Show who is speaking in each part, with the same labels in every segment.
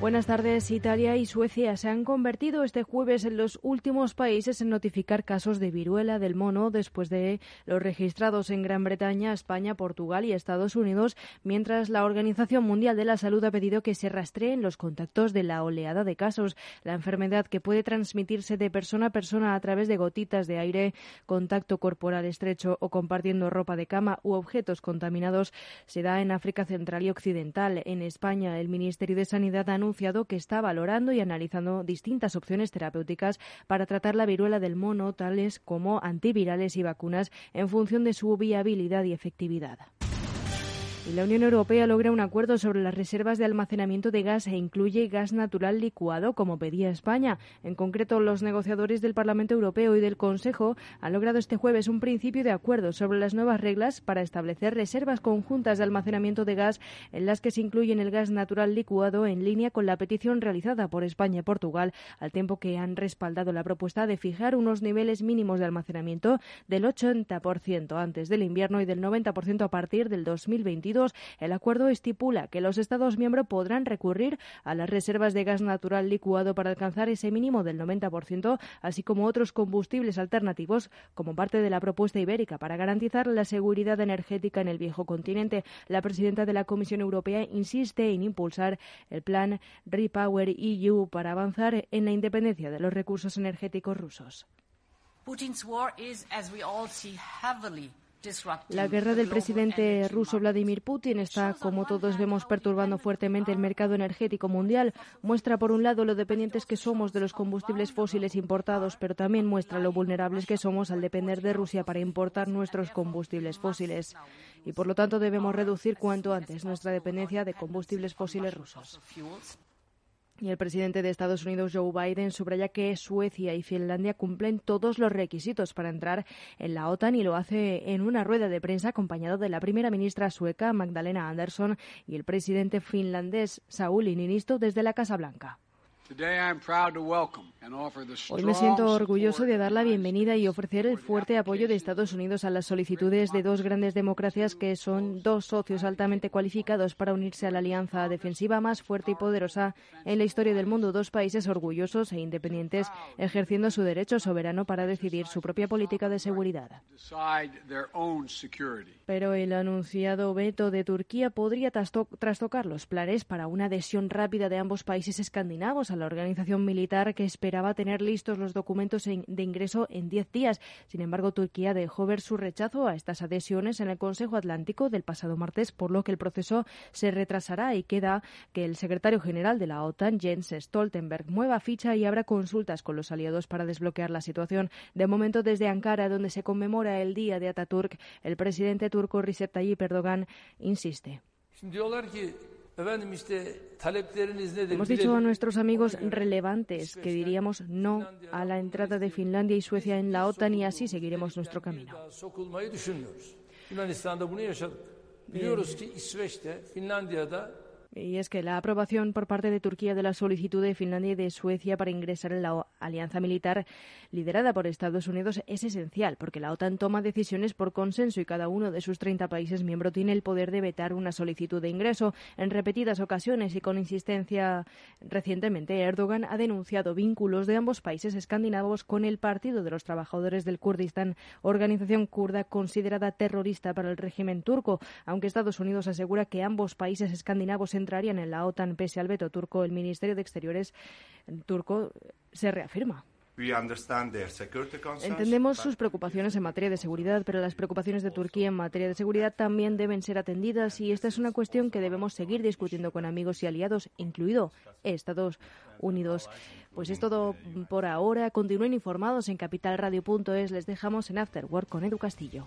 Speaker 1: Buenas tardes. Italia y Suecia se han convertido este jueves en los últimos países en notificar casos de viruela del mono después de los registrados en Gran Bretaña, España, Portugal y Estados Unidos, mientras la Organización Mundial de la Salud ha pedido que se rastreen los contactos de la oleada de casos. La enfermedad que puede transmitirse de persona a persona a través de gotitas de aire, contacto corporal estrecho o compartiendo ropa de cama u objetos contaminados se da en África Central y Occidental. En España, el Ministerio de Sanidad ha anunciado que está valorando y analizando distintas opciones terapéuticas para tratar la viruela del mono, tales como antivirales y vacunas, en función de su viabilidad y efectividad la Unión Europea logra un acuerdo sobre las reservas de almacenamiento de gas e incluye gas natural licuado, como pedía España. En concreto, los negociadores del Parlamento Europeo y del Consejo han logrado este jueves un principio de acuerdo sobre las nuevas reglas para establecer reservas conjuntas de almacenamiento de gas en las que se incluyen el gas natural licuado en línea con la petición realizada por España y Portugal, al tiempo que han respaldado la propuesta de fijar unos niveles mínimos de almacenamiento del 80% antes del invierno y del 90% a partir del 2022 el acuerdo estipula que los Estados miembros podrán recurrir a las reservas de gas natural licuado para alcanzar ese mínimo del 90%, así como otros combustibles alternativos, como parte de la propuesta ibérica para garantizar la seguridad energética en el viejo continente. La presidenta de la Comisión Europea insiste en impulsar el plan Repower EU para avanzar en la independencia de los recursos energéticos rusos. La guerra del presidente ruso Vladimir Putin está, como todos vemos, perturbando fuertemente el mercado energético mundial. Muestra, por un lado, lo dependientes que somos de los combustibles fósiles importados, pero también muestra lo vulnerables que somos al depender de Rusia para importar nuestros combustibles fósiles. Y, por lo tanto, debemos reducir cuanto antes nuestra dependencia de combustibles fósiles rusos. Y el presidente de Estados Unidos, Joe Biden, subraya que Suecia y Finlandia cumplen todos los requisitos para entrar en la OTAN y lo hace en una rueda de prensa acompañado de la primera ministra sueca, Magdalena Andersson, y el presidente finlandés, Sauli Niinisto, desde la Casa Blanca. Hoy me siento orgulloso de dar la bienvenida y ofrecer el fuerte apoyo de Estados Unidos a las solicitudes de dos grandes democracias que son dos socios altamente cualificados para unirse a la alianza defensiva más fuerte y poderosa en la historia del mundo. Dos países orgullosos e independientes ejerciendo su derecho soberano para decidir su propia política de seguridad. Pero el anunciado veto de Turquía podría trastocar los planes para una adhesión rápida de ambos países escandinavos a la organización militar que esperaba tener listos los documentos de ingreso en diez días. Sin embargo, Turquía dejó ver su rechazo a estas adhesiones en el Consejo Atlántico del pasado martes, por lo que el proceso se retrasará y queda que el secretario general de la OTAN, Jens Stoltenberg, mueva ficha y abra consultas con los aliados para desbloquear la situación. De momento, desde Ankara, donde se conmemora el Día de Ataturk, el presidente turco Recep Tayyip Erdogan insiste. Hemos dicho a nuestros amigos relevantes que diríamos no a la entrada de Finlandia y Suecia en la OTAN y así seguiremos nuestro camino. Y es que la aprobación por parte de Turquía de la solicitud de Finlandia y de Suecia para ingresar en la alianza militar liderada por Estados Unidos es esencial, porque la OTAN toma decisiones por consenso y cada uno de sus 30 países miembros tiene el poder de vetar una solicitud de ingreso. En repetidas ocasiones y con insistencia recientemente, Erdogan ha denunciado vínculos de ambos países escandinavos con el Partido de los Trabajadores del Kurdistán, organización kurda considerada terrorista para el régimen turco, aunque Estados Unidos asegura que ambos países escandinavos entrarían en la OTAN pese al veto turco, el Ministerio de Exteriores turco se reafirma. Entendemos sus preocupaciones en materia de seguridad, pero las preocupaciones de Turquía en materia de seguridad también deben ser atendidas y esta es una cuestión que debemos seguir discutiendo con amigos y aliados, incluido Estados Unidos. Pues es todo por ahora. Continúen informados en capitalradio.es. Les dejamos en After Work con Edu Castillo.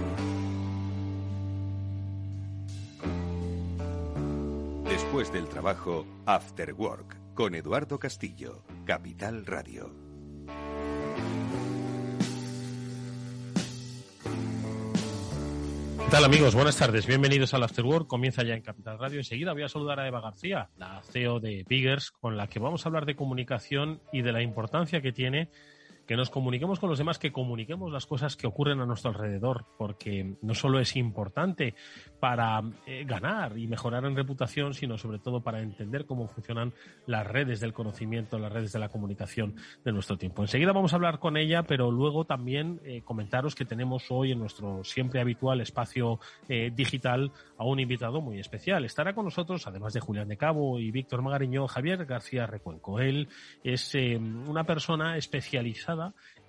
Speaker 2: Después del trabajo, After Work, con Eduardo Castillo, Capital Radio.
Speaker 3: ¿Qué tal amigos? Buenas tardes, bienvenidos al After Work. Comienza ya en Capital Radio. Enseguida voy a saludar a Eva García, la CEO de Biggers, con la que vamos a hablar de comunicación y de la importancia que tiene que nos comuniquemos con los demás, que comuniquemos las cosas que ocurren a nuestro alrededor, porque no solo es importante para eh, ganar y mejorar en reputación, sino sobre todo para entender cómo funcionan las redes del conocimiento, las redes de la comunicación de nuestro tiempo. Enseguida vamos a hablar con ella, pero luego también eh, comentaros que tenemos hoy en nuestro siempre habitual espacio eh, digital a un invitado muy especial. Estará con nosotros, además de Julián de Cabo y Víctor Magariño, Javier García Recuenco. Él es una persona especializada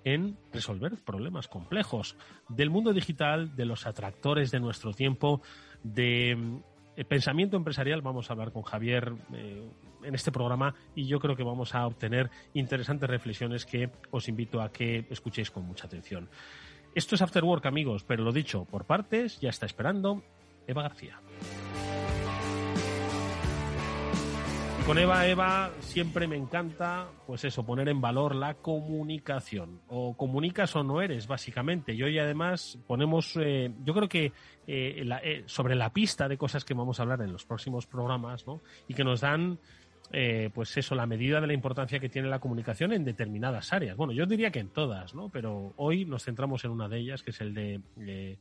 Speaker 3: en resolver problemas complejos del mundo digital, de los atractores de nuestro tiempo, de mm, pensamiento empresarial. Vamos a hablar con Javier eh, en este programa y yo creo que vamos a obtener interesantes reflexiones que os invito a que escuchéis con mucha atención. Esto es After Work, amigos, pero lo dicho por partes, ya está esperando Eva García. Con Eva, Eva, siempre me encanta, pues eso, poner en valor la comunicación. O comunicas o no eres, básicamente. Y hoy además ponemos, eh, yo creo que eh, eh, sobre la pista de cosas que vamos a hablar en los próximos programas, ¿no? Y que nos dan, pues eso, la medida de la importancia que tiene la comunicación en determinadas áreas. Bueno, yo diría que en todas, ¿no? Pero hoy nos centramos en una de ellas, que es el de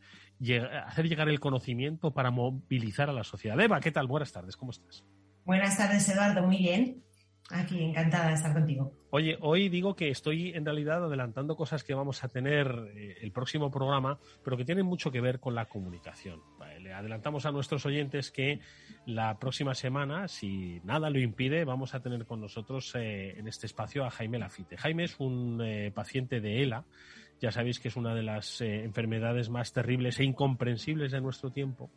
Speaker 3: hacer llegar el conocimiento para movilizar a la sociedad. Eva, ¿qué tal? Buenas tardes, ¿cómo estás?
Speaker 4: Buenas tardes, Eduardo. Muy bien. Aquí, encantada de estar contigo.
Speaker 3: Oye, hoy digo que estoy en realidad adelantando cosas que vamos a tener eh, el próximo programa, pero que tienen mucho que ver con la comunicación. le adelantamos a nuestros oyentes que la próxima semana, si nada lo impide, vamos a tener con nosotros eh, en este espacio a Jaime Lafite. Jaime es un eh, paciente de ELA. Ya sabéis que es una de las enfermedades más terribles e incomprensibles de nuestro tiempo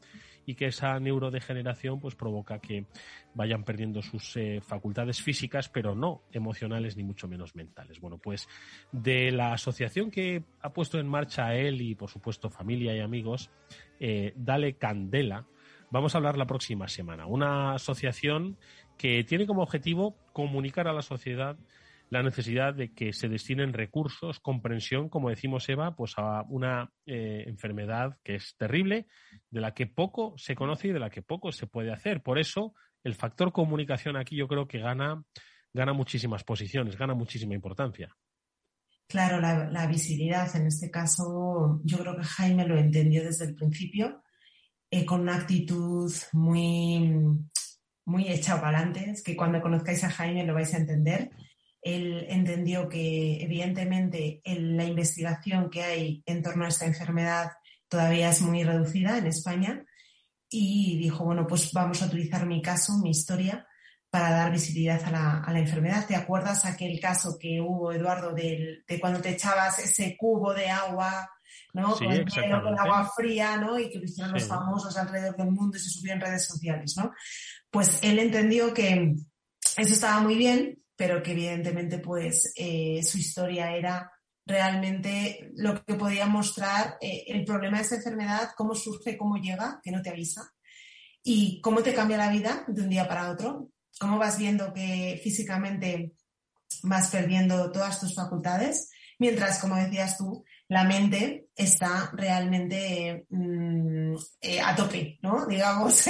Speaker 3: y que esa neurodegeneración pues provoca que vayan perdiendo sus eh, facultades físicas, pero no emocionales ni mucho menos mentales. Bueno, pues de la asociación que ha puesto en marcha él y por supuesto familia y amigos, eh, Dale Candela, vamos a hablar la próxima semana. Una asociación que tiene como objetivo comunicar a la sociedad la necesidad de que se destinen recursos, comprensión, como decimos Eva, pues a una eh, enfermedad que es terrible, de la que poco se conoce y de la que poco se puede hacer. Por eso, el factor comunicación aquí yo creo que gana, gana muchísimas posiciones, gana muchísima importancia.
Speaker 4: Claro, la, visibilidad en este caso, yo creo que Jaime lo entendió desde el principio, eh, con una actitud muy, muy hecha para adelante. Es que cuando conozcáis a Jaime lo vais a entender él entendió que evidentemente la investigación que hay en torno a esta enfermedad todavía es muy reducida en España y dijo, bueno, pues vamos a utilizar mi caso, mi historia, para dar visibilidad a la, enfermedad. ¿Te acuerdas aquel caso que hubo, Eduardo, de, cuando te echabas ese cubo de agua, ¿no? con, el agua fría, ¿no? Y que lo hicieron los famosos alrededor del mundo y se subió en redes sociales, ¿no? Pues él entendió que eso estaba muy bien, pero que evidentemente pues eh, su historia era realmente lo que podía mostrar eh, el problema de esta enfermedad, cómo surge, cómo llega, que no te avisa, y cómo te cambia la vida de un día para otro, cómo vas viendo que físicamente vas perdiendo todas tus facultades, mientras, como decías tú, la mente está realmente mm, eh, a tope, ¿no? Digamos.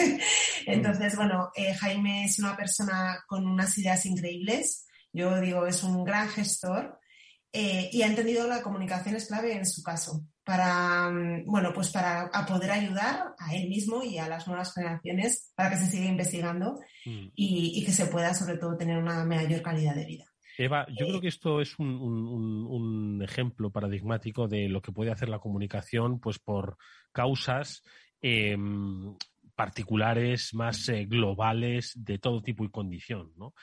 Speaker 4: Entonces, bueno, eh, Jaime es una persona con unas ideas increíbles. Yo digo, es un gran gestor eh, y ha entendido la comunicación es clave en su caso para, mm, bueno, pues para poder ayudar a él mismo y a las nuevas generaciones para que se siga investigando mm. y, que se pueda sobre todo tener una mayor calidad de vida.
Speaker 3: Eva, yo creo que esto es un, ejemplo paradigmático de lo que puede hacer la comunicación, pues por causas em, particulares, más eh, globales, de todo tipo y condición, ¿no?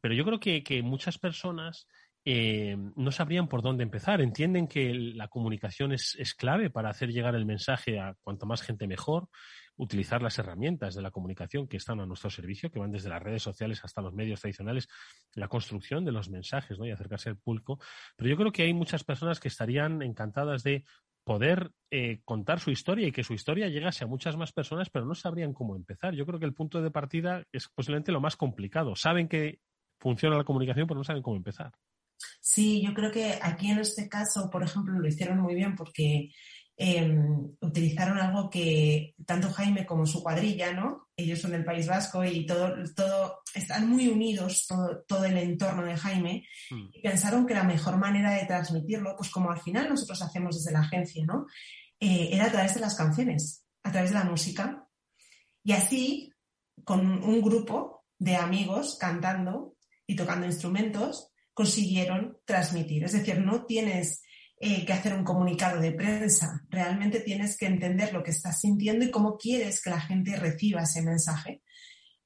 Speaker 3: Pero yo creo que, que muchas personas eh, no sabrían por dónde empezar. Entienden que la comunicación es, clave para hacer llegar el mensaje a cuanto más gente mejor, utilizar las herramientas de la comunicación que están a nuestro servicio, que van desde las redes sociales hasta los medios tradicionales, la construcción de los mensajes ¿no? y acercarse al público. Pero yo creo que hay muchas personas que estarían encantadas de poder eh, contar su historia y que su historia llegase a muchas más personas, pero no sabrían cómo empezar. Yo creo que el punto de partida es posiblemente lo más complicado. Saben que funciona la comunicación, pero no saben cómo empezar.
Speaker 4: Sí, yo creo que aquí en este caso, por ejemplo, lo hicieron muy bien porque em, utilizaron algo que tanto Jaime como su cuadrilla, ¿no? Ellos son del País Vasco y todo, todo están muy unidos, todo, el entorno de Jaime, hmm. y pensaron que la mejor manera de transmitirlo, pues como al final nosotros hacemos desde la agencia, ¿no? Eh, era a través de las canciones, a través de la música. Y así, con un grupo de amigos cantando y tocando instrumentos, consiguieron transmitir. Es decir, no tienes eh, que hacer un comunicado de prensa, realmente tienes que entender lo que estás sintiendo y cómo quieres que la gente reciba ese mensaje.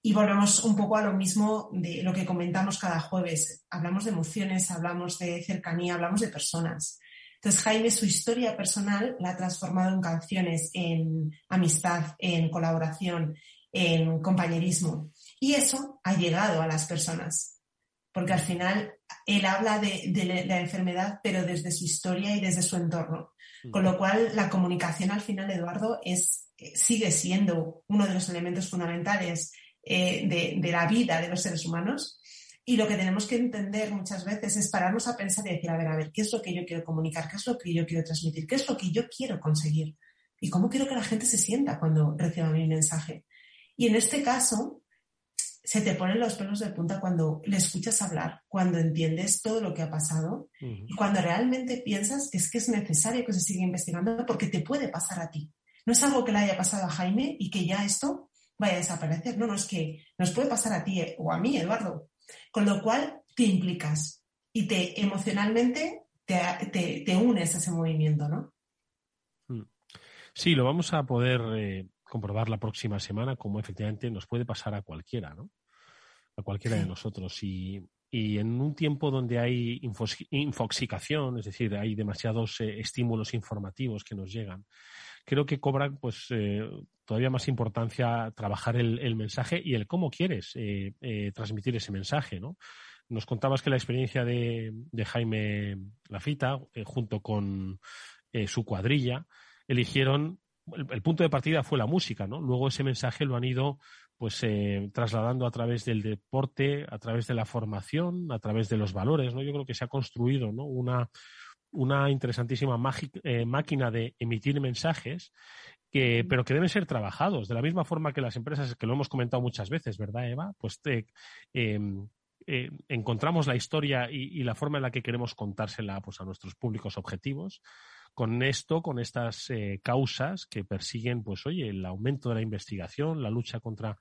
Speaker 4: Y volvemos un poco a lo mismo de lo que comentamos cada jueves. Hablamos de emociones, hablamos de cercanía, hablamos de personas. Entonces, Jaime, su historia personal la ha transformado en canciones, en amistad, en colaboración, en compañerismo. Y eso ha llegado a las personas porque al final él habla de, la enfermedad, pero desde su historia y desde su entorno. Mm. Con lo cual, la comunicación al final, Eduardo, es, eh, sigue siendo uno de los elementos fundamentales eh, de, la vida de los seres humanos. Y lo que tenemos que entender muchas veces es pararnos a pensar y decir, a ver, a ver, ¿qué es lo que yo quiero comunicar? ¿Qué es lo que yo quiero transmitir? ¿Qué es lo que yo quiero conseguir? ¿Y cómo quiero que la gente se sienta cuando reciba mi mensaje? Y en este caso, se te ponen los pelos de punta cuando le escuchas hablar, cuando entiendes todo lo que ha pasado y cuando realmente piensas que es que es necesario que se siga investigando porque te puede pasar a ti. No es algo que le haya pasado a Jaime y que ya esto vaya a desaparecer. No, no, es que nos puede pasar a ti eh, o a mí, Eduardo. Con lo cual te implicas y te emocionalmente te, unes a ese movimiento, ¿no?
Speaker 3: Mm. Sí, lo vamos a poder eh, comprobar la próxima semana cómo efectivamente nos puede pasar a cualquiera, ¿no? A cualquiera de nosotros. Y, en un tiempo donde hay infoxicación, es decir, hay demasiados eh, estímulos informativos que nos llegan, creo que cobra pues eh, todavía más importancia trabajar el, mensaje y el cómo quieres eh, transmitir ese mensaje, ¿no? Nos contabas que la experiencia de, de Jaime Lafita, junto con su cuadrilla, eligieron el, punto de partida fue la música, ¿no? Luego ese mensaje lo han ido pues eh, trasladando a través del deporte, a través de la formación, a través de los valores, ¿no? Yo creo que se ha construido, ¿no? Una, una interesantísima eh, máquina de emitir mensajes, que, pero que deben ser trabajados, de la misma forma que las empresas, que lo hemos comentado muchas veces, ¿verdad, Eva? Pues em, eh, encontramos la historia y, y, la forma en la que queremos contársela pues, a nuestros públicos objetivos con esto, con estas eh, causas que persiguen, pues oye, el aumento de la investigación, la lucha contra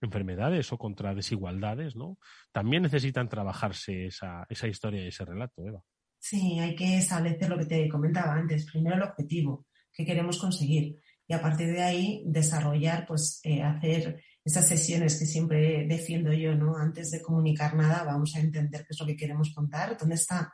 Speaker 3: enfermedades o contra desigualdades, ¿no? También necesitan trabajarse esa, esa historia y ese relato, Eva.
Speaker 4: Sí, hay que establecer lo que te comentaba antes. Primero el objetivo que queremos conseguir y a partir de ahí desarrollar, pues eh, hacer esas sesiones que siempre defiendo yo, ¿no? Antes de comunicar nada, vamos a entender qué es lo que queremos contar, dónde está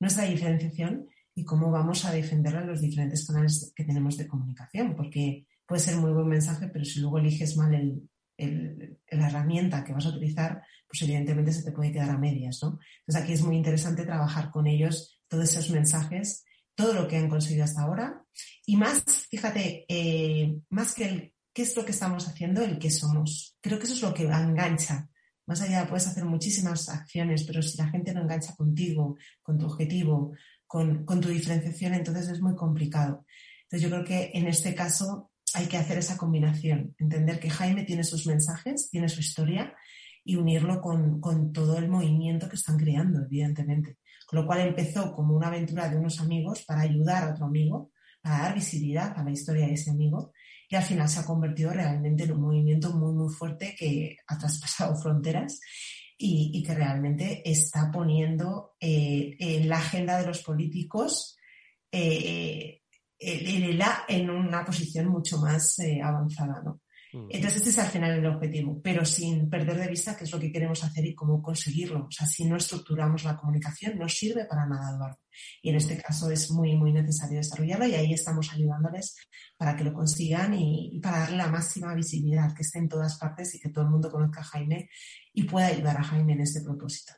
Speaker 4: nuestra diferenciación y cómo vamos a defenderlo en los diferentes canales que tenemos de comunicación, porque puede ser muy buen mensaje, pero si luego eliges mal el, la herramienta que vas a utilizar, pues evidentemente se te puede quedar a medias, ¿no? Entonces aquí es muy interesante trabajar con ellos todos esos mensajes, todo lo que han conseguido hasta ahora y más, fíjate, eh, más que el qué es lo que estamos haciendo, el qué somos. Creo que eso es lo que engancha. Más allá puedes hacer muchísimas acciones, pero si la gente no engancha contigo, con tu objetivo, con, tu diferenciación, entonces es muy complicado. Entonces yo creo que en este caso hay que hacer esa combinación, entender que Jaime tiene sus mensajes, tiene su historia y unirlo con, con, todo el movimiento que están creando, evidentemente. Con lo cual empezó como una aventura de unos amigos para ayudar a otro amigo, para dar visibilidad a la historia de ese amigo y al final se ha convertido realmente en un movimiento muy, muy fuerte que ha traspasado fronteras y, y que realmente está poniendo eh, en la agenda de los políticos eh, en una posición mucho más eh, avanzada. ¿no? Mm. Entonces, este es al final el objetivo, pero sin perder de vista qué es lo que queremos hacer y cómo conseguirlo. O sea, si no estructuramos la comunicación, no sirve para nada, Eduardo. Y en este caso es muy, muy necesario desarrollarlo y ahí estamos ayudándoles para que lo consigan y, para darle la máxima visibilidad, que esté en todas partes y que todo el mundo conozca a Jaime y pueda ayudar a Jaime en este propósito.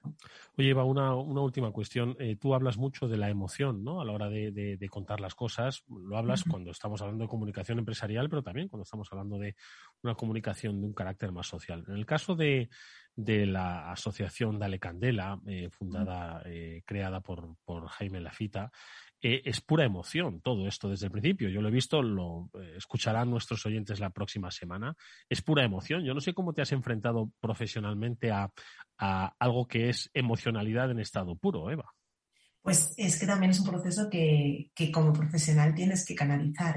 Speaker 3: Oye, Eva, una, última cuestión. Eh, tú hablas mucho de la emoción ¿no? a la hora de, contar las cosas. Lo hablas cuando estamos hablando de comunicación empresarial, pero también cuando estamos hablando de una comunicación de un carácter más social. En el caso de, de la asociación Dale Candela, eh, fundada, eh, creada por, por, Jaime Lafita. Eh, es pura emoción todo esto desde el principio. Yo lo he visto, lo escucharán nuestros oyentes la próxima semana. Es pura emoción. Yo no sé cómo te has enfrentado profesionalmente a, a algo que es emocionalidad en estado puro, Eva.
Speaker 4: Pues es que también es un proceso que, que como profesional tienes que canalizar,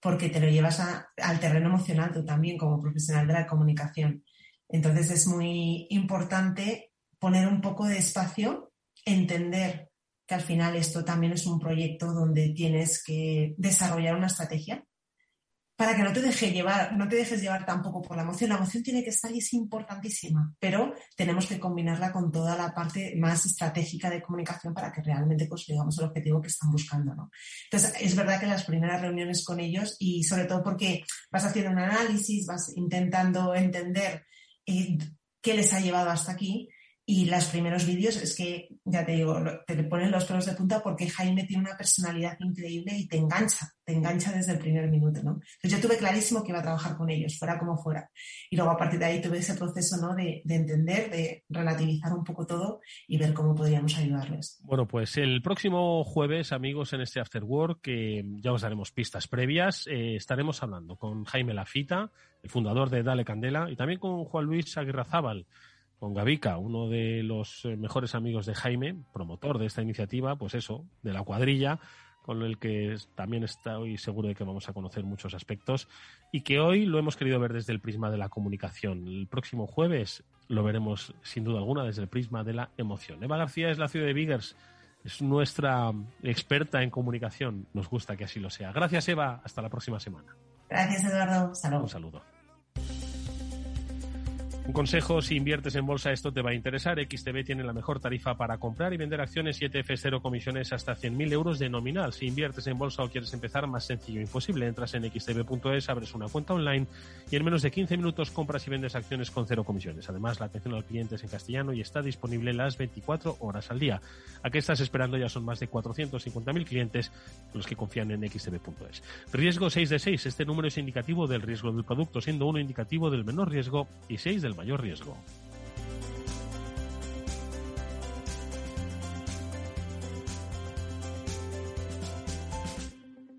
Speaker 4: porque te lo llevas al terreno emocional tú también como profesional de la comunicación. Entonces es muy importante poner un poco de espacio, entender que al final esto también es un proyecto donde tienes que desarrollar una estrategia para que no te deje llevar, no te dejes llevar tampoco por la emoción. La emoción tiene que estar y es importantísima, pero tenemos que combinarla con toda la parte más estratégica de comunicación para que realmente consigamos el objetivo que están buscando. ¿no? Entonces, es verdad que las primeras reuniones con ellos, y sobre todo porque vas haciendo un análisis, vas intentando entender qué les ha llevado hasta aquí. Y los primeros vídeos es que, ya te digo, te ponen los pelos de punta porque Jaime tiene una personalidad increíble y te engancha, te engancha desde el primer minuto, ¿no? Entonces yo tuve clarísimo que iba a trabajar con ellos, fuera como fuera. Y luego a partir de ahí tuve ese proceso, ¿no? De, de entender, de relativizar un poco todo y ver cómo podríamos ayudarles.
Speaker 3: Bueno, pues el próximo jueves, amigos, en este After Work, que ya os daremos pistas previas, eh, estaremos hablando con Jaime Lafita, el fundador de Dale Candela, y también con Juan Luis Aguirrazábal, con Gavica, uno de los eh, mejores amigos de Jaime, promotor de esta iniciativa, pues eso, de la cuadrilla, con el que también estoy seguro de que vamos a conocer muchos aspectos y que hoy lo hemos querido ver desde el prisma de la comunicación. El próximo jueves lo veremos sin duda alguna desde el prisma de la emoción. Eva García es la ciudad de Biggers, es nuestra experta en comunicación. Nos gusta que así lo sea. Gracias Eva, hasta la próxima semana.
Speaker 4: Gracias Eduardo,
Speaker 3: Un saludo. Un consejo, si inviertes en bolsa esto te va a interesar. XTB tiene la mejor tarifa para comprar y vender acciones 7F cero comisiones hasta 100.000 euros de nominal. Si inviertes en bolsa o quieres empezar, más sencillo imposible. Entras en xtb.es, abres una cuenta online y en menos de 15 minutos compras y vendes acciones con cero comisiones. Además, la atención al cliente es en castellano y está disponible las 24 horas al día. ¿A qué estás esperando? Ya son más de 450.000 clientes los que confían en xtb.es. Riesgo 6 de 6. Este número es indicativo del riesgo del producto, siendo uno indicativo del menor riesgo y 6 del mayor riesgo.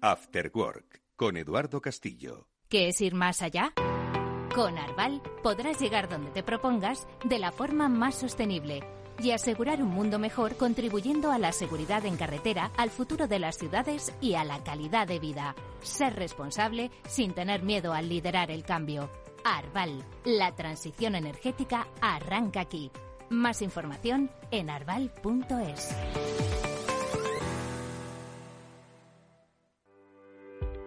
Speaker 2: After Work con Eduardo Castillo.
Speaker 5: ¿Qué es ir más allá? Con Arval podrás llegar donde te propongas de la forma más sostenible y asegurar un mundo mejor contribuyendo a la seguridad en carretera, al futuro de las ciudades y a la calidad de vida. Ser responsable sin tener miedo al liderar el cambio. Arval, la transición energética arranca aquí. Más información en arval.es.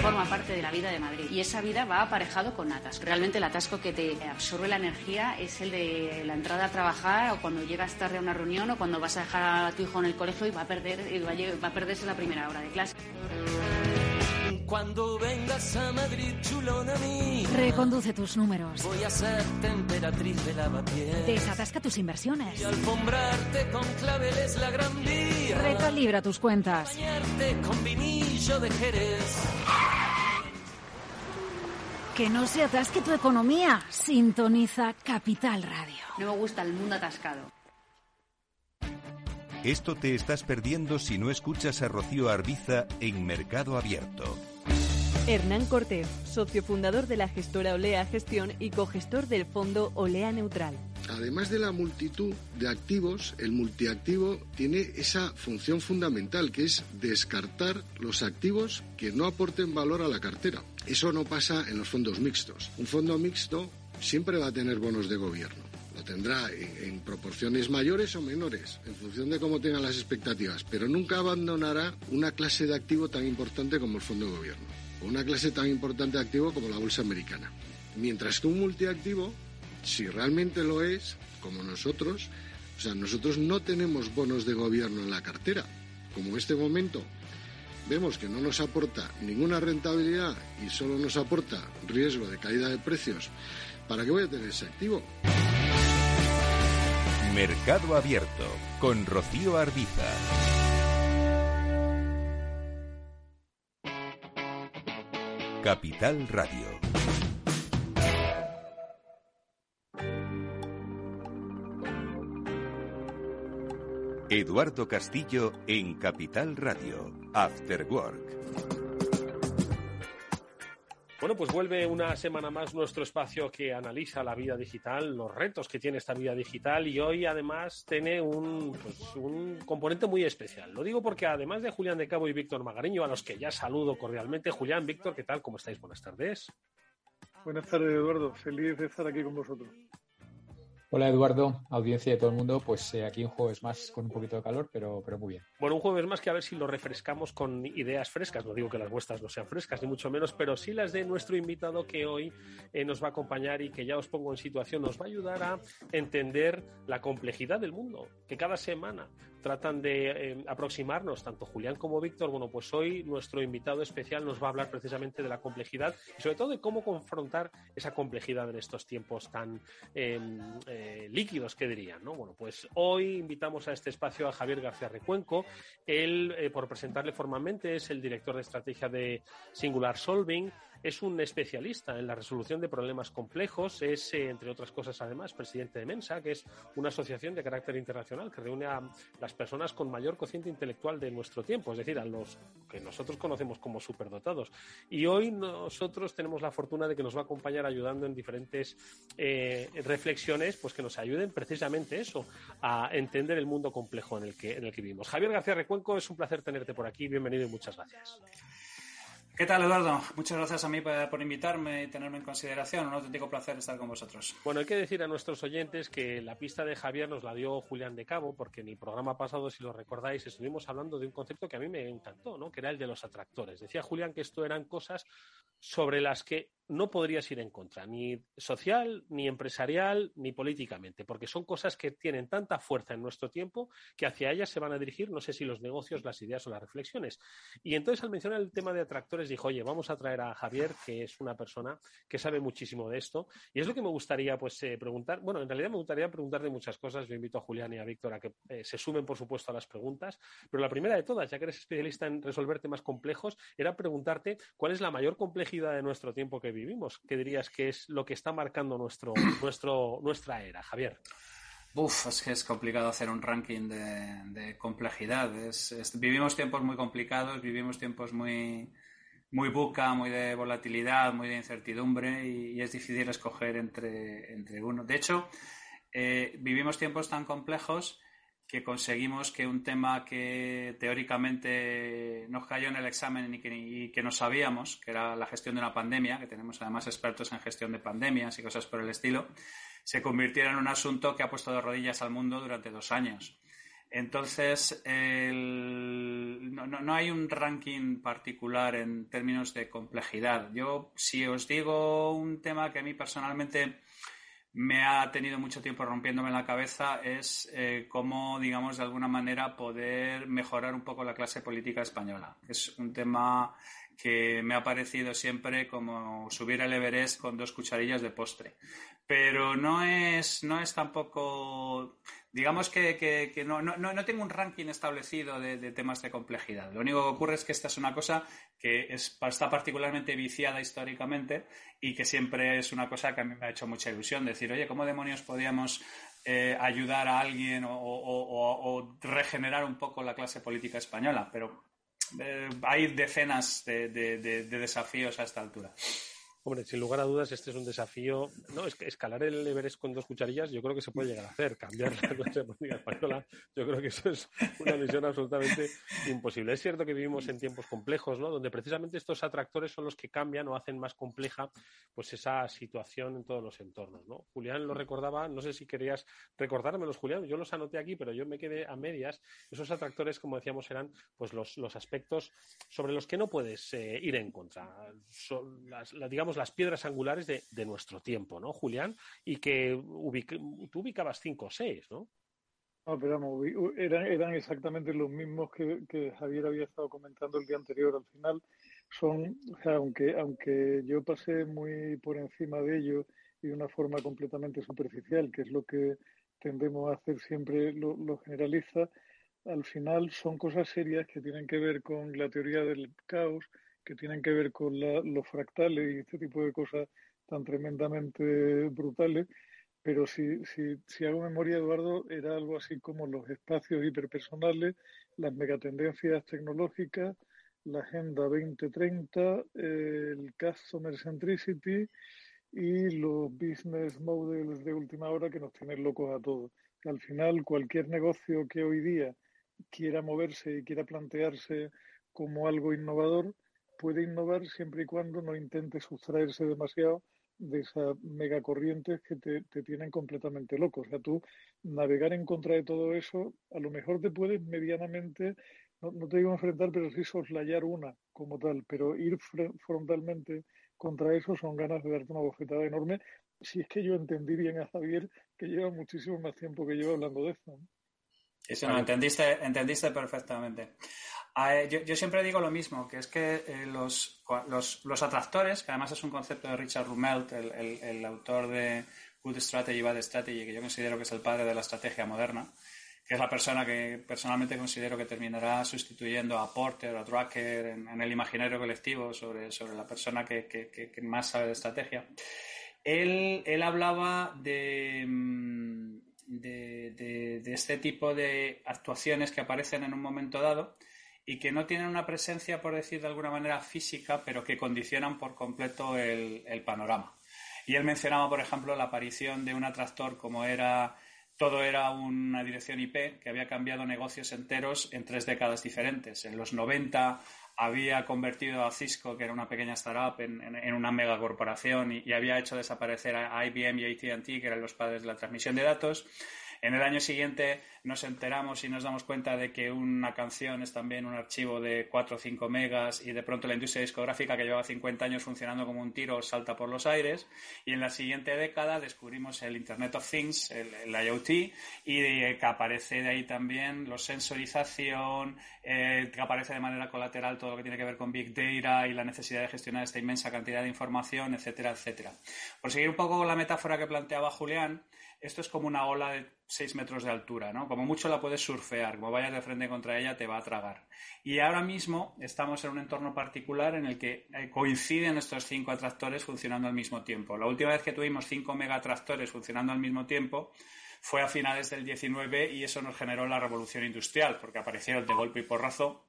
Speaker 6: Forma parte de la vida de Madrid y esa vida va aparejado con atasco. Realmente el atasco que te absorbe la energía es el de la entrada a trabajar o cuando llegas tarde a una reunión o cuando vas a dejar a tu hijo en el colegio y va a perder va a perderse la primera hora de clase.
Speaker 7: Cuando vengas a Madrid, chulona mí.
Speaker 8: Reconduce tus números.
Speaker 7: Voy a ser temperatriz de lavapiés.
Speaker 8: Desatasca tus inversiones.
Speaker 7: Y alfombrarte con claveles la gran vía.
Speaker 8: Recalibra tus cuentas.
Speaker 7: Bañarte con de Jerez.
Speaker 8: Que no se atasque tu economía. Sintoniza Capital Radio.
Speaker 6: No me gusta el mundo atascado.
Speaker 2: Esto te estás perdiendo si no escuchas a Rocío Arbiza en Mercado Abierto.
Speaker 1: Hernán Cortés, socio fundador de la gestora Olea Gestión y cogestor del fondo Olea Neutral.
Speaker 9: Además de la multitud de activos, el multiactivo tiene esa función fundamental que es descartar los activos que no aporten valor a la cartera. Eso no pasa en los fondos mixtos. Un fondo mixto siempre va a tener bonos de gobierno. Lo tendrá en, proporciones mayores o menores, en función de cómo tengan las expectativas, pero nunca abandonará una clase de activo tan importante como el fondo de gobierno una clase tan importante de activo como la bolsa americana. Mientras que un multiactivo, si realmente lo es, como nosotros, o sea, nosotros no tenemos bonos de gobierno en la cartera. Como en este momento vemos que no nos aporta ninguna rentabilidad y solo nos aporta riesgo de caída de precios, ¿para qué voy a tener ese activo?
Speaker 2: Mercado Abierto con Rocío Arbiza. Capital Radio. Eduardo Castillo en Capital Radio, After Work.
Speaker 3: Bueno, pues vuelve una semana más nuestro espacio que analiza la vida digital, los retos que tiene esta vida digital y hoy además tiene un, pues, un componente muy especial. Lo digo porque además de Julián de Cabo y Víctor Magariño, a los que ya saludo cordialmente, Julián, Víctor, ¿qué tal? ¿Cómo estáis? Buenas tardes.
Speaker 10: Buenas tardes, Eduardo. Feliz de estar aquí con vosotros.
Speaker 11: Hola Eduardo, audiencia de todo el mundo, pues eh, aquí un jueves más con un poquito de calor, pero, pero muy bien.
Speaker 3: Bueno, un jueves más que a ver si lo refrescamos con ideas frescas, no digo que las vuestras no sean frescas, ni mucho menos, pero sí las de nuestro invitado que hoy eh, nos va a acompañar y que ya os pongo en situación, nos va a ayudar a entender la complejidad del mundo, que cada semana tratan de eh, aproximarnos, tanto Julián como Víctor. Bueno, pues hoy nuestro invitado especial nos va a hablar precisamente de la complejidad y sobre todo de cómo confrontar esa complejidad en estos tiempos tan em, eh, líquidos que dirían, ¿no? Bueno, pues hoy invitamos a este espacio a Javier García Recuenco. Él, eh, por presentarle formalmente, es el director de estrategia de Singular Solving es un especialista en la resolución de problemas complejos, es, eh, entre otras cosas, además, presidente de Mensa, que es una asociación de carácter internacional que reúne a las personas con mayor cociente intelectual de nuestro tiempo, es decir, a los que nosotros conocemos como superdotados. Y hoy nosotros tenemos la fortuna de que nos va a acompañar ayudando en diferentes eh, reflexiones, pues que nos ayuden precisamente eso, a entender el mundo complejo en el que, en el que vivimos. Javier García Recuenco, es un placer tenerte por aquí. Bienvenido y muchas gracias.
Speaker 12: ¿Qué tal, Eduardo? Muchas gracias a mí por, invitarme y tenerme en consideración. Un auténtico placer estar con vosotros.
Speaker 3: Bueno, hay que decir a nuestros oyentes que la pista de Javier nos la dio Julián de Cabo, porque en el programa pasado, si lo recordáis, estuvimos hablando de un concepto que a mí me encantó, ¿no? que era el de los atractores. Decía Julián que esto eran cosas sobre las que no podrías ir en contra, ni social, ni empresarial, ni políticamente, porque son cosas que tienen tanta fuerza en nuestro tiempo que hacia ellas se van a dirigir, no sé si los negocios, las ideas o las reflexiones. Y entonces al mencionar el tema de atractores dijo, oye, vamos a traer a Javier, que es una persona que sabe muchísimo de esto. Y es lo que me gustaría pues eh, preguntar. Bueno, en realidad me gustaría preguntarte muchas cosas. Yo invito a Julián y a Víctor a que eh, se sumen, por supuesto, a las preguntas. Pero la primera de todas, ya que eres especialista en resolver temas complejos, era preguntarte cuál es la mayor complejidad de nuestro tiempo que vivimos. ¿Qué dirías que es lo que está marcando nuestro, nuestro, nuestra era, Javier?
Speaker 12: Uf, es que es complicado hacer un ranking de, complejidad. vivimos tiempos muy complicados, vivimos tiempos muy, muy buca, muy de volatilidad, muy de incertidumbre y, es difícil escoger entre, entre uno. De hecho, eh, vivimos tiempos tan complejos que conseguimos que un tema que teóricamente nos cayó en el examen y que, que, no sabíamos, que era la gestión de una pandemia, que tenemos además expertos en gestión de pandemias y cosas por el estilo, se convirtiera en un asunto que ha puesto de rodillas al mundo durante dos años. Entonces, no, hay un ranking particular en términos de complejidad. Yo, si os digo un tema que a mí personalmente me ha tenido mucho tiempo rompiéndome la cabeza es eh, cómo, digamos, de alguna manera poder mejorar un poco la clase política española. Es un tema que me ha parecido siempre como subir al Everest con dos cucharillas de postre. Pero no es, no es tampoco digamos que, no, tengo un ranking establecido de, temas de complejidad. Lo único que ocurre es que esta es una cosa que está particularmente viciada históricamente y que siempre es una cosa que a mí me ha hecho mucha ilusión. Decir, oye, ¿cómo demonios podíamos eh, ayudar a alguien o, regenerar un poco la clase política española? Pero eh, hay decenas de desafíos a esta altura.
Speaker 3: Hombre, sin lugar a dudas, este es un desafío. No, es que escalar el Everest con dos cucharillas, yo creo que se puede llegar a hacer. Cambiar la clase política española, yo creo que eso es una misión absolutamente imposible. Es cierto que vivimos en tiempos complejos, ¿no? Donde precisamente estos atractores son los que cambian o hacen más compleja, pues esa situación en todos los entornos, ¿no? Julián lo recordaba, no sé si querías recordármelos, Julián. Yo los anoté aquí, pero yo me quedé a medias. Esos atractores, como decíamos, eran pues los, los aspectos sobre los que no puedes eh, ir en contra. Digamos las piedras angulares de, nuestro tiempo, ¿no, Julián? Y que tú ubicabas cinco o seis, ¿no?
Speaker 10: No, pero vamos, eran, eran exactamente los mismos que, Javier había estado comentando el día anterior. Al final son, o sea, aunque, aunque yo pasé muy por encima de ello y de una forma completamente superficial, que es lo que tendemos a hacer siempre los lo generalistas, al final son cosas serias que tienen que ver con la teoría del caos, que tienen que ver con los fractales y este tipo de cosas tan tremendamente brutales. Pero si, si, si hago memoria, Eduardo, era algo así como los espacios hiperpersonales, las megatendencias tecnológicas, la Agenda 2030, el Customer Centricity y los business models de última hora que nos tienen locos a todos. Al final, cualquier negocio que hoy día quiera moverse y quiera plantearse como algo innovador, puede innovar siempre y cuando no intente sustraerse demasiado de esas megacorrientes que te, tienen completamente loco. O sea, tú navegar en contra de todo eso, a lo mejor te puedes medianamente, no, te digo enfrentar, pero sí soslayar una como tal, pero ir frontalmente contra eso son ganas de darte una bofetada enorme. Si es que yo entendí bien a Javier, que lleva muchísimo más tiempo que yo hablando de esto.
Speaker 12: Eso no, entendiste, entendiste perfectamente. Eh, yo, siempre digo lo mismo, que es que eh, los, los, atractores, que además es un concepto de Richard Rumelt, el, autor de Good Strategy, Bad Strategy, que yo considero que es el padre de la estrategia moderna, que es la persona que personalmente considero que terminará sustituyendo a Porter a Drucker en, el imaginario colectivo sobre, sobre la persona que, más sabe de estrategia. Él, él hablaba de, mm, de, de, este tipo de actuaciones que aparecen en un momento dado y que no tienen una presencia, por decir de alguna manera, física, pero que condicionan por completo el, panorama. Y él mencionaba, por ejemplo, la aparición de un atractor como era todo era una dirección IP que había cambiado negocios enteros en tres décadas diferentes. En los 90 había convertido a Cisco, que era una pequeña startup, en, en, una megacorporación y, y, había hecho desaparecer a IBM y ATT, que eran los padres de la transmisión de datos. En el año siguiente nos enteramos y nos damos cuenta de que una canción es también un archivo de 4 o 5 megas y de pronto la industria discográfica que llevaba 50 años funcionando como un tiro salta por los aires y en la siguiente década descubrimos el Internet of Things, el, IoT y que aparece de ahí también la sensorización, eh, que aparece de manera colateral todo lo que tiene que ver con Big Data y la necesidad de gestionar esta inmensa cantidad de información, etcétera, etcétera. Por seguir un poco la metáfora que planteaba Julián, esto es como una ola de 6 metros de altura, ¿no? Como mucho la puedes surfear, como vayas de frente contra ella te va a tragar. Y ahora mismo estamos en un entorno particular en el que eh, coinciden estos cinco atractores funcionando al mismo tiempo. La última vez que tuvimos cinco megatractores funcionando al mismo tiempo fue a finales del 19 y eso nos generó la revolución industrial, porque aparecieron de golpe y porrazo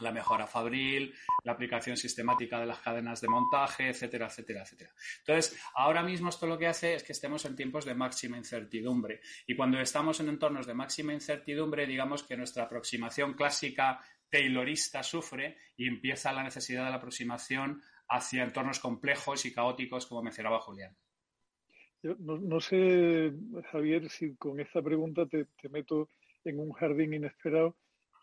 Speaker 12: la mejora fabril, la aplicación sistemática de las cadenas de montaje, etcétera, etcétera, etcétera. Entonces, ahora mismo esto lo que hace es que estemos en tiempos de máxima incertidumbre. Y cuando estamos en entornos de máxima incertidumbre, digamos que nuestra aproximación clásica taylorista sufre y empieza la necesidad de la aproximación hacia entornos complejos y caóticos, como mencionaba Julián.
Speaker 10: no, sé, Javier, si con esta pregunta te meto en un jardín inesperado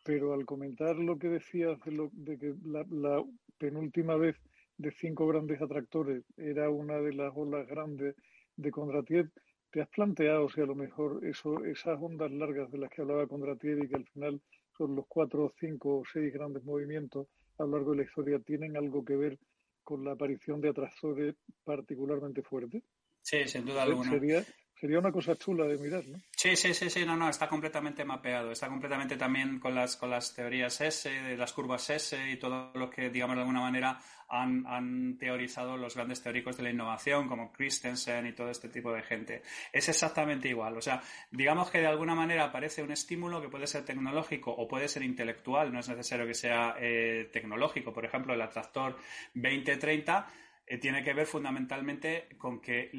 Speaker 10: pero al comentar lo que decías de, que la, penúltima vez de cinco grandes atractores era una de las olas grandes de Kondratiev, ¿te has planteado si a lo mejor eso, esas ondas largas de las que hablaba Kondratiev y que al final son los cuatro, cinco o seis grandes movimientos a lo largo de la historia, tienen algo que ver con la aparición de atractores particularmente fuertes?
Speaker 12: Sí, sin duda alguna.
Speaker 10: Sería, Sería una cosa chula de mirar, ¿no?
Speaker 12: Sí, sí, sí, sí, no, no, está completamente mapeado. Está completamente también con las, con las teorías S, las curvas S y todo lo que, digamos, de alguna manera han, han teorizado los grandes teóricos de la innovación, como Christensen y todo este tipo de gente. Es exactamente igual. O sea, digamos que de alguna manera aparece un estímulo que puede ser tecnológico o puede ser intelectual, no es necesario que sea eh, tecnológico. Por ejemplo, el atractor 2030 eh, tiene que ver fundamentalmente con que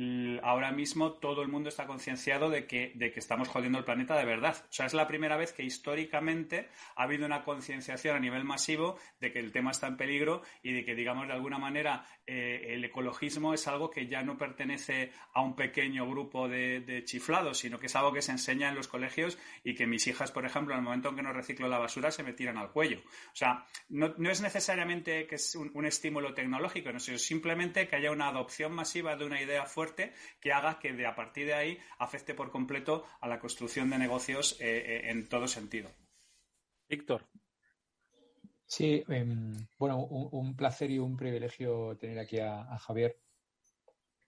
Speaker 12: ahora mismo todo el mundo está concienciado de que, de que estamos jodiendo el planeta de verdad. O sea, es la primera vez que históricamente ha habido una concienciación a nivel masivo de que el tema está en peligro y de que, digamos, de alguna manera eh, el ecologismo es algo que ya no pertenece a un pequeño grupo de, chiflados, sino que es algo que se enseña en los colegios y que mis hijas, por ejemplo, en el momento en que no reciclo la basura, se me tiran al cuello. O sea, no, es necesariamente que es un, un estímulo tecnológico, no, sino simplemente que haya una adopción masiva de una idea fuerte que haga que de a partir de ahí afecte por completo a la construcción de negocios eh, eh, en todo sentido.
Speaker 3: Víctor.
Speaker 11: Sí, em, bueno, un, placer y un privilegio tener aquí a, Javier,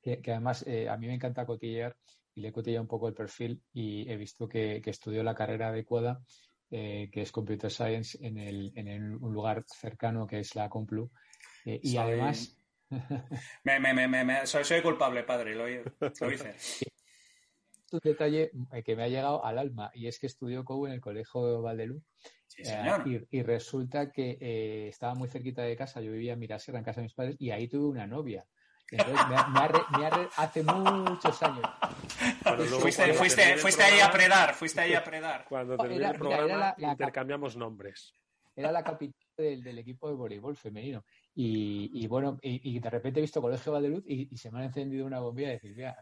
Speaker 11: que, además eh, a mí me encanta cotillear y le he cotillado un poco el perfil y he visto que, estudió la carrera adecuada, que es Computer Science, en, el, en un lugar cercano que es la Complu. y además
Speaker 12: me, me, me, soy, soy, culpable, padre, lo, lo hice.
Speaker 11: Un detalle eh, que me ha llegado al alma y es que estudió COU en el colegio Valdelú. Eh, y, resulta que eh, estaba muy cerquita de casa, yo vivía en Mirasierra, en casa de mis padres, y ahí tuve una novia. Entonces, me, hace muchos años.
Speaker 12: Fuiste, fuiste, fuiste ahí a predar, fuiste ahí a predar.
Speaker 3: Cuando terminé el programa, intercambiamos nombres.
Speaker 11: Era la capital del, equipo de voleibol femenino. Y, bueno, y, de repente he visto Colegio Valdeluz y, y se me ha encendido una bombilla y decir, mira,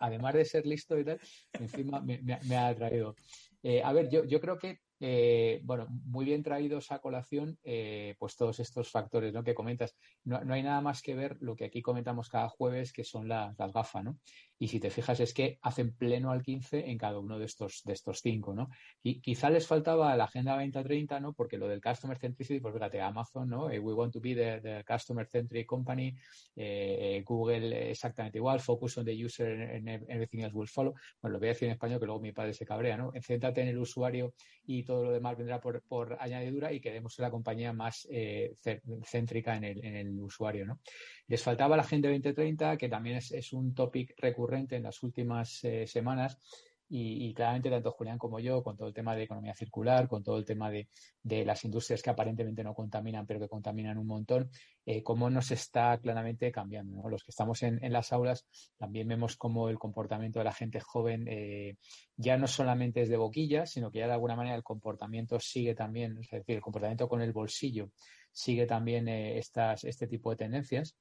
Speaker 11: además de ser listo y tal, encima me, ha atraído. Eh, a ver, yo, yo creo que eh, bueno, muy bien traídos a colación, eh, pues todos estos factores ¿no? que comentas. No, hay nada más que ver lo que aquí comentamos cada jueves, que son las gafas, ¿no? Y si te fijas, es que hacen pleno al 15 en cada uno de estos, de estos cinco, ¿no? Y quizá les faltaba la agenda 2030, ¿no? Porque lo del Customer Centricity, pues fíjate, Amazon, ¿no? Eh, we want to be the, Customer Centric Company, Google exactamente igual, focus on the user and everything else will follow. Bueno, lo voy a decir en español que luego mi padre se cabrea, ¿no? Céntrate en el usuario y todo lo demás vendrá por, por añadidura y queremos ser la compañía más eh, céntrica en el, en el, usuario. ¿no? Les faltaba la Agenda 2030, que también es, un topic recurrente en las últimas eh, semanas y, claramente tanto Julián como yo, con todo el tema de economía circular, con todo el tema de, las industrias que aparentemente no contaminan, pero que contaminan un montón, eh, cómo nos está claramente cambiando. Los que estamos en, las aulas también vemos cómo el comportamiento de la gente joven eh, ya no solamente es de boquilla, sino que ya de alguna manera el comportamiento sigue también, es decir, el comportamiento con el bolsillo sigue también estas, este tipo de tendencias.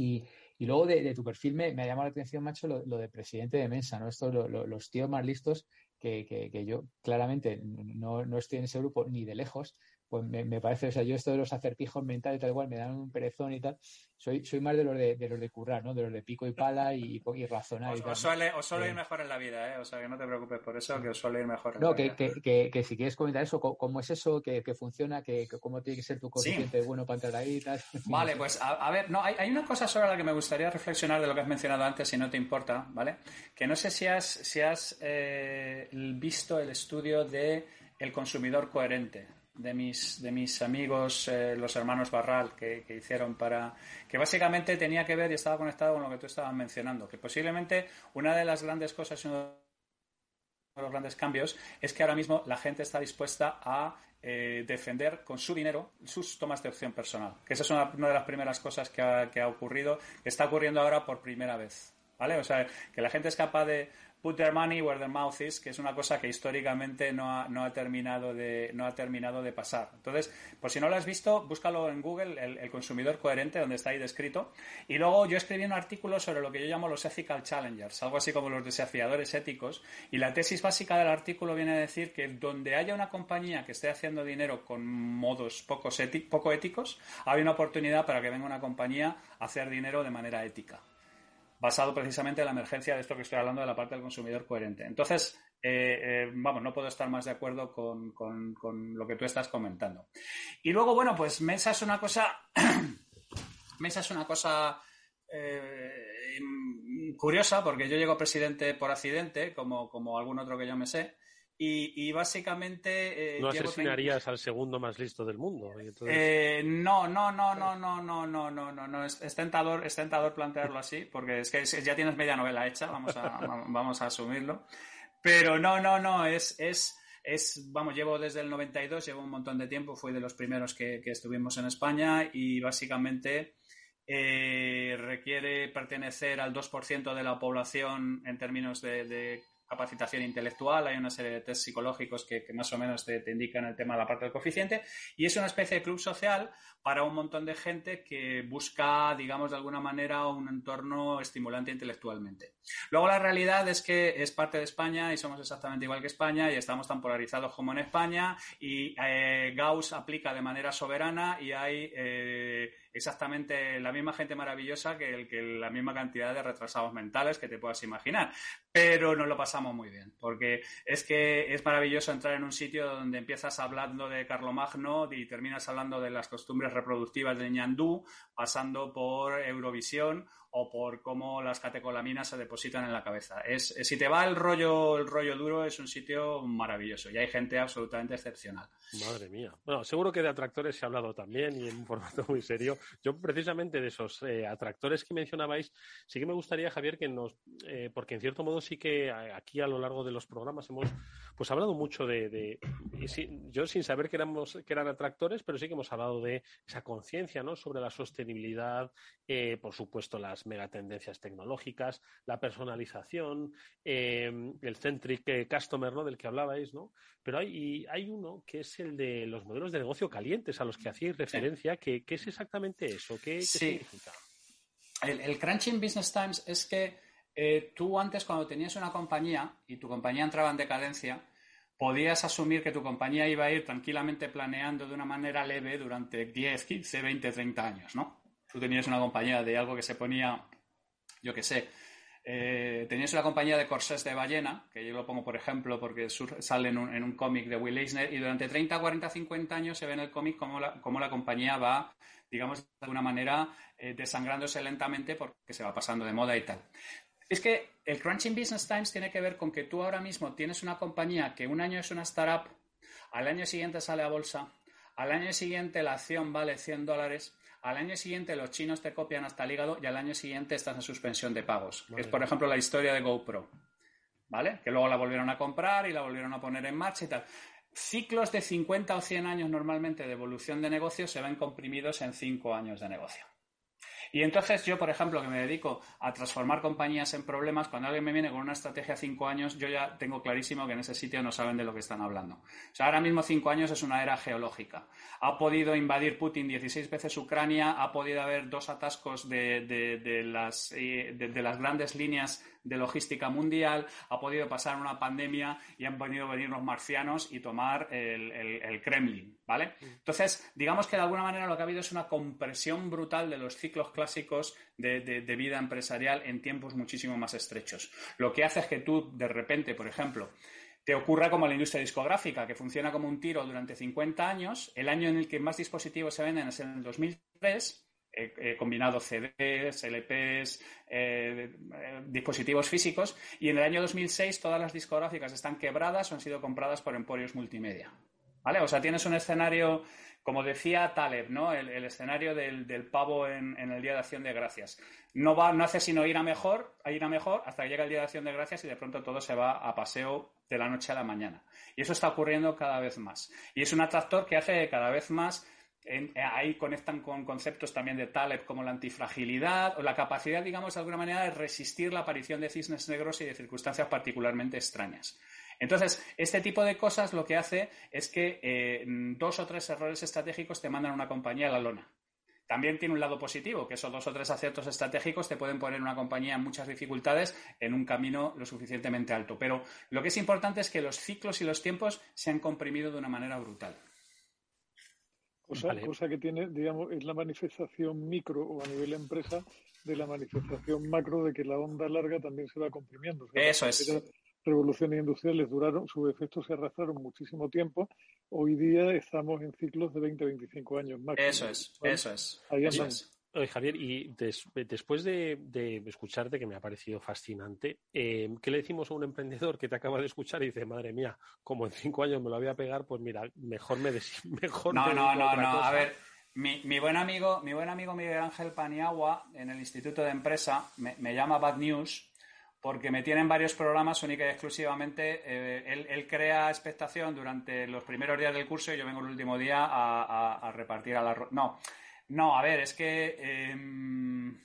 Speaker 11: Y, y luego de, tu perfil me, me, ha llamado la atención, macho, lo, de presidente de Mensa, ¿no? Estos, los tíos más listos que, que, que yo claramente no, no, estoy en ese grupo ni de lejos, pues me, parece, o sea, yo esto de los acertijos mentales tal igual me dan un perezón y tal. Soy, soy más de los de, de los de currar, ¿no? De los de pico y pala y, y razonar.
Speaker 12: Os,
Speaker 11: y tal,
Speaker 12: suele, os suele ir mejor en la vida, ¿eh? O sea, que no te preocupes por eso, que os suele ir mejor en
Speaker 11: no,
Speaker 12: la
Speaker 11: que,
Speaker 12: vida.
Speaker 11: Que, que, que, si quieres comentar eso, cómo es eso, que, funciona, que, cómo tiene que ser tu coeficiente bueno para entrar ahí y tal.
Speaker 12: Vale, pues a, ver, no, hay, hay, una cosa sobre la que me gustaría reflexionar de lo que has mencionado antes, si no te importa, ¿vale? Que no sé si has, si has eh, visto el estudio de el consumidor coherente de mis, de mis amigos, eh, los hermanos Barral, que, hicieron para. que básicamente tenía que ver y estaba conectado con lo que tú estabas mencionando, que posiblemente una de las grandes cosas, uno de los grandes cambios, es que ahora mismo la gente está dispuesta a eh, defender con su dinero sus tomas de opción personal. Que esa es una, una de las primeras cosas que ha, que ha ocurrido, que está ocurriendo ahora por primera vez. ¿Vale? O sea, que la gente es capaz de put their money where their mouth is, que es una cosa que históricamente no ha, no ha, terminado, de, no ha terminado de pasar. Entonces, por si no lo has visto, búscalo en Google, el, consumidor coherente, donde está ahí descrito. Y luego yo escribí un artículo sobre lo que yo llamo los ethical challengers, algo así como los desafiadores éticos. Y la tesis básica del artículo viene a decir que donde haya una compañía que esté haciendo dinero con modos poco éticos, hay una oportunidad para que venga una compañía a hacer dinero de manera ética basado precisamente en la emergencia de esto que estoy hablando de la parte del consumidor coherente. Entonces, eh, eh, vamos, no puedo estar más de acuerdo con, lo que tú estás comentando. Y luego, bueno, pues Mesa es una cosa. Mesa es una cosa eh, curiosa, porque yo llego presidente por accidente, como, como algún otro que yo me sé. Y, básicamente.
Speaker 3: no asesinarías al segundo más listo del mundo.
Speaker 12: no, no, no, no, no, no, no, no, no, no. Es, tentador, es tentador plantearlo así, porque es que ya tienes media novela hecha, vamos a, vamos a asumirlo. Pero no, no, no, es, es, es, vamos, llevo desde el 92, llevo un montón de tiempo, fui de los primeros que, estuvimos en España y básicamente requiere pertenecer al 2% de la población en términos de capacitación intelectual, hay una serie de test psicológicos que, más o menos te, indican el tema de la parte del coeficiente, y es una especie de club social para un montón de gente que busca, digamos, de alguna manera un entorno estimulante intelectualmente. Luego la realidad es que es parte de España y somos exactamente igual que España y estamos tan polarizados como en España y eh, Gauss aplica de manera soberana y hay eh, exactamente la misma gente maravillosa que, el, que la misma cantidad de retrasados mentales que te puedas imaginar. Pero nos lo pasamos muy bien, porque es que es maravilloso entrar en un sitio donde empiezas hablando de Carlomagno y terminas hablando de las costumbres reproductivas de Ñandú, pasando por Eurovisión o por cómo las catecolaminas se depositan en la cabeza. Es, si te va el rollo, el rollo duro, es un sitio maravilloso y hay gente absolutamente excepcional.
Speaker 3: Madre mía. Bueno, seguro que de atractores se ha hablado también y en un formato muy serio. Yo, precisamente de esos eh, atractores que mencionabais, sí que me gustaría, Javier, que nos. Eh, porque en cierto modo sí que aquí a lo largo de los programas hemos pues hablado mucho de. yo sin saber que, éramos, que eran atractores, pero sí que hemos hablado de esa conciencia ¿no? sobre la sostenibilidad, eh, por supuesto, las megatendencias tecnológicas, la personalización, el centric customer ¿no? del que hablabais, ¿no? Pero hay, hay uno que es el de los modelos de negocio calientes a los que hacíais referencia. ¿Qué, es exactamente eso? ¿Qué, significa?
Speaker 12: El, Crunching Business Times es que eh, tú antes cuando tenías una compañía y tu compañía entraba en decadencia, podías asumir que tu compañía iba a ir tranquilamente planeando de una manera leve durante 10, 15, 20, 30 años, ¿no? Tú tenías una compañía de algo que se ponía, yo qué sé, eh, tenías una compañía de corsés de ballena, que yo lo pongo por ejemplo porque sale en un, cómic de Will Eisner, y durante 30, 40, 50 años se ve en el cómic cómo la, cómo la compañía va, digamos, de alguna manera eh, desangrándose lentamente porque se va pasando de moda y tal. Es que el Crunching Business Times tiene que ver con que tú ahora mismo tienes una compañía que un año es una startup, al año siguiente sale a bolsa, al año siguiente la acción vale 100 dólares al año siguiente los chinos te copian hasta el hígado y al año siguiente estás en suspensión de pagos. es, por ejemplo, la historia de GoPro. ¿Vale? Que luego la volvieron a comprar y la volvieron a poner en marcha y tal. Ciclos de 50 o 100 años normalmente de evolución de negocio se ven comprimidos en 5 años de negocio. Y entonces yo, por ejemplo, que me dedico a transformar compañías en problemas, cuando alguien me viene con una estrategia cinco años, yo ya tengo clarísimo que en ese sitio no saben de lo que están hablando. O sea, ahora mismo cinco años es una era geológica. Ha podido invadir Putin 16 veces Ucrania, ha podido haber dos atascos de, de, las, eh, de las grandes líneas de logística mundial, ha podido pasar una pandemia y han venido a venir los marcianos y tomar el, Kremlin, ¿vale? Mm. Entonces, digamos que de alguna manera lo que ha habido es una compresión brutal de los ciclos clásicos de, de vida empresarial en tiempos muchísimo más estrechos. Lo que hace es que tú, de repente, por ejemplo, te ocurra como la industria discográfica, que funciona como un tiro durante 50 años. El año en el que más dispositivos se venden es en el 2003 he, combinado CDs, LPs, eh, dispositivos físicos, y en el año 2006 todas las discográficas están quebradas o han sido compradas por emporios multimedia. ¿Vale? O sea, tienes un escenario, como decía Taleb, ¿no? El, escenario del, pavo en, el Día de Acción de Gracias. No, va, no hace sino ir a mejor, ir a mejor hasta que llega el Día de Acción de Gracias y de pronto todo se va a paseo de la noche a la mañana. Y eso está ocurriendo cada vez más. Y es un atractor que hace cada vez más ahí conectan con conceptos también de Taleb como la antifragilidad o la capacidad, digamos, de alguna manera de resistir la aparición de cisnes negros y de circunstancias particularmente extrañas. Entonces, este tipo de cosas lo que hace es que eh, dos o tres errores estratégicos te mandan una compañía a la lona. También tiene un lado positivo, que esos dos o tres aciertos estratégicos te pueden poner una compañía en muchas dificultades en un camino lo suficientemente alto. Pero lo que es importante es que los ciclos y los tiempos se han comprimido de una manera brutal.
Speaker 10: Cosa, que tiene, digamos, es la manifestación micro o a nivel empresa de la manifestación macro de que la onda larga también se va comprimiendo.
Speaker 12: Eso es.
Speaker 10: Revoluciones industriales duraron, sus efectos se arrastraron muchísimo tiempo. Hoy día estamos en ciclos de 20-25 años máximo.
Speaker 12: Eso es, eso es.
Speaker 10: Ahí
Speaker 3: Oye, Javier, y después de, escucharte, que me ha parecido fascinante, eh, ¿qué le decimos a un emprendedor que te acaba de escuchar y dice, madre mía, como en cinco años me lo voy a pegar, pues mira, mejor me des mejor
Speaker 12: No, no, no, no. A ver, mi, buen amigo, mi buen amigo Miguel Ángel Paniagua, en el Instituto de Empresa, me, llama Bad News porque me tiene en varios programas única y exclusivamente. Eh, él, crea expectación durante los primeros días del curso y yo vengo el último día a, a repartir a la... No, no, a ver, es que em,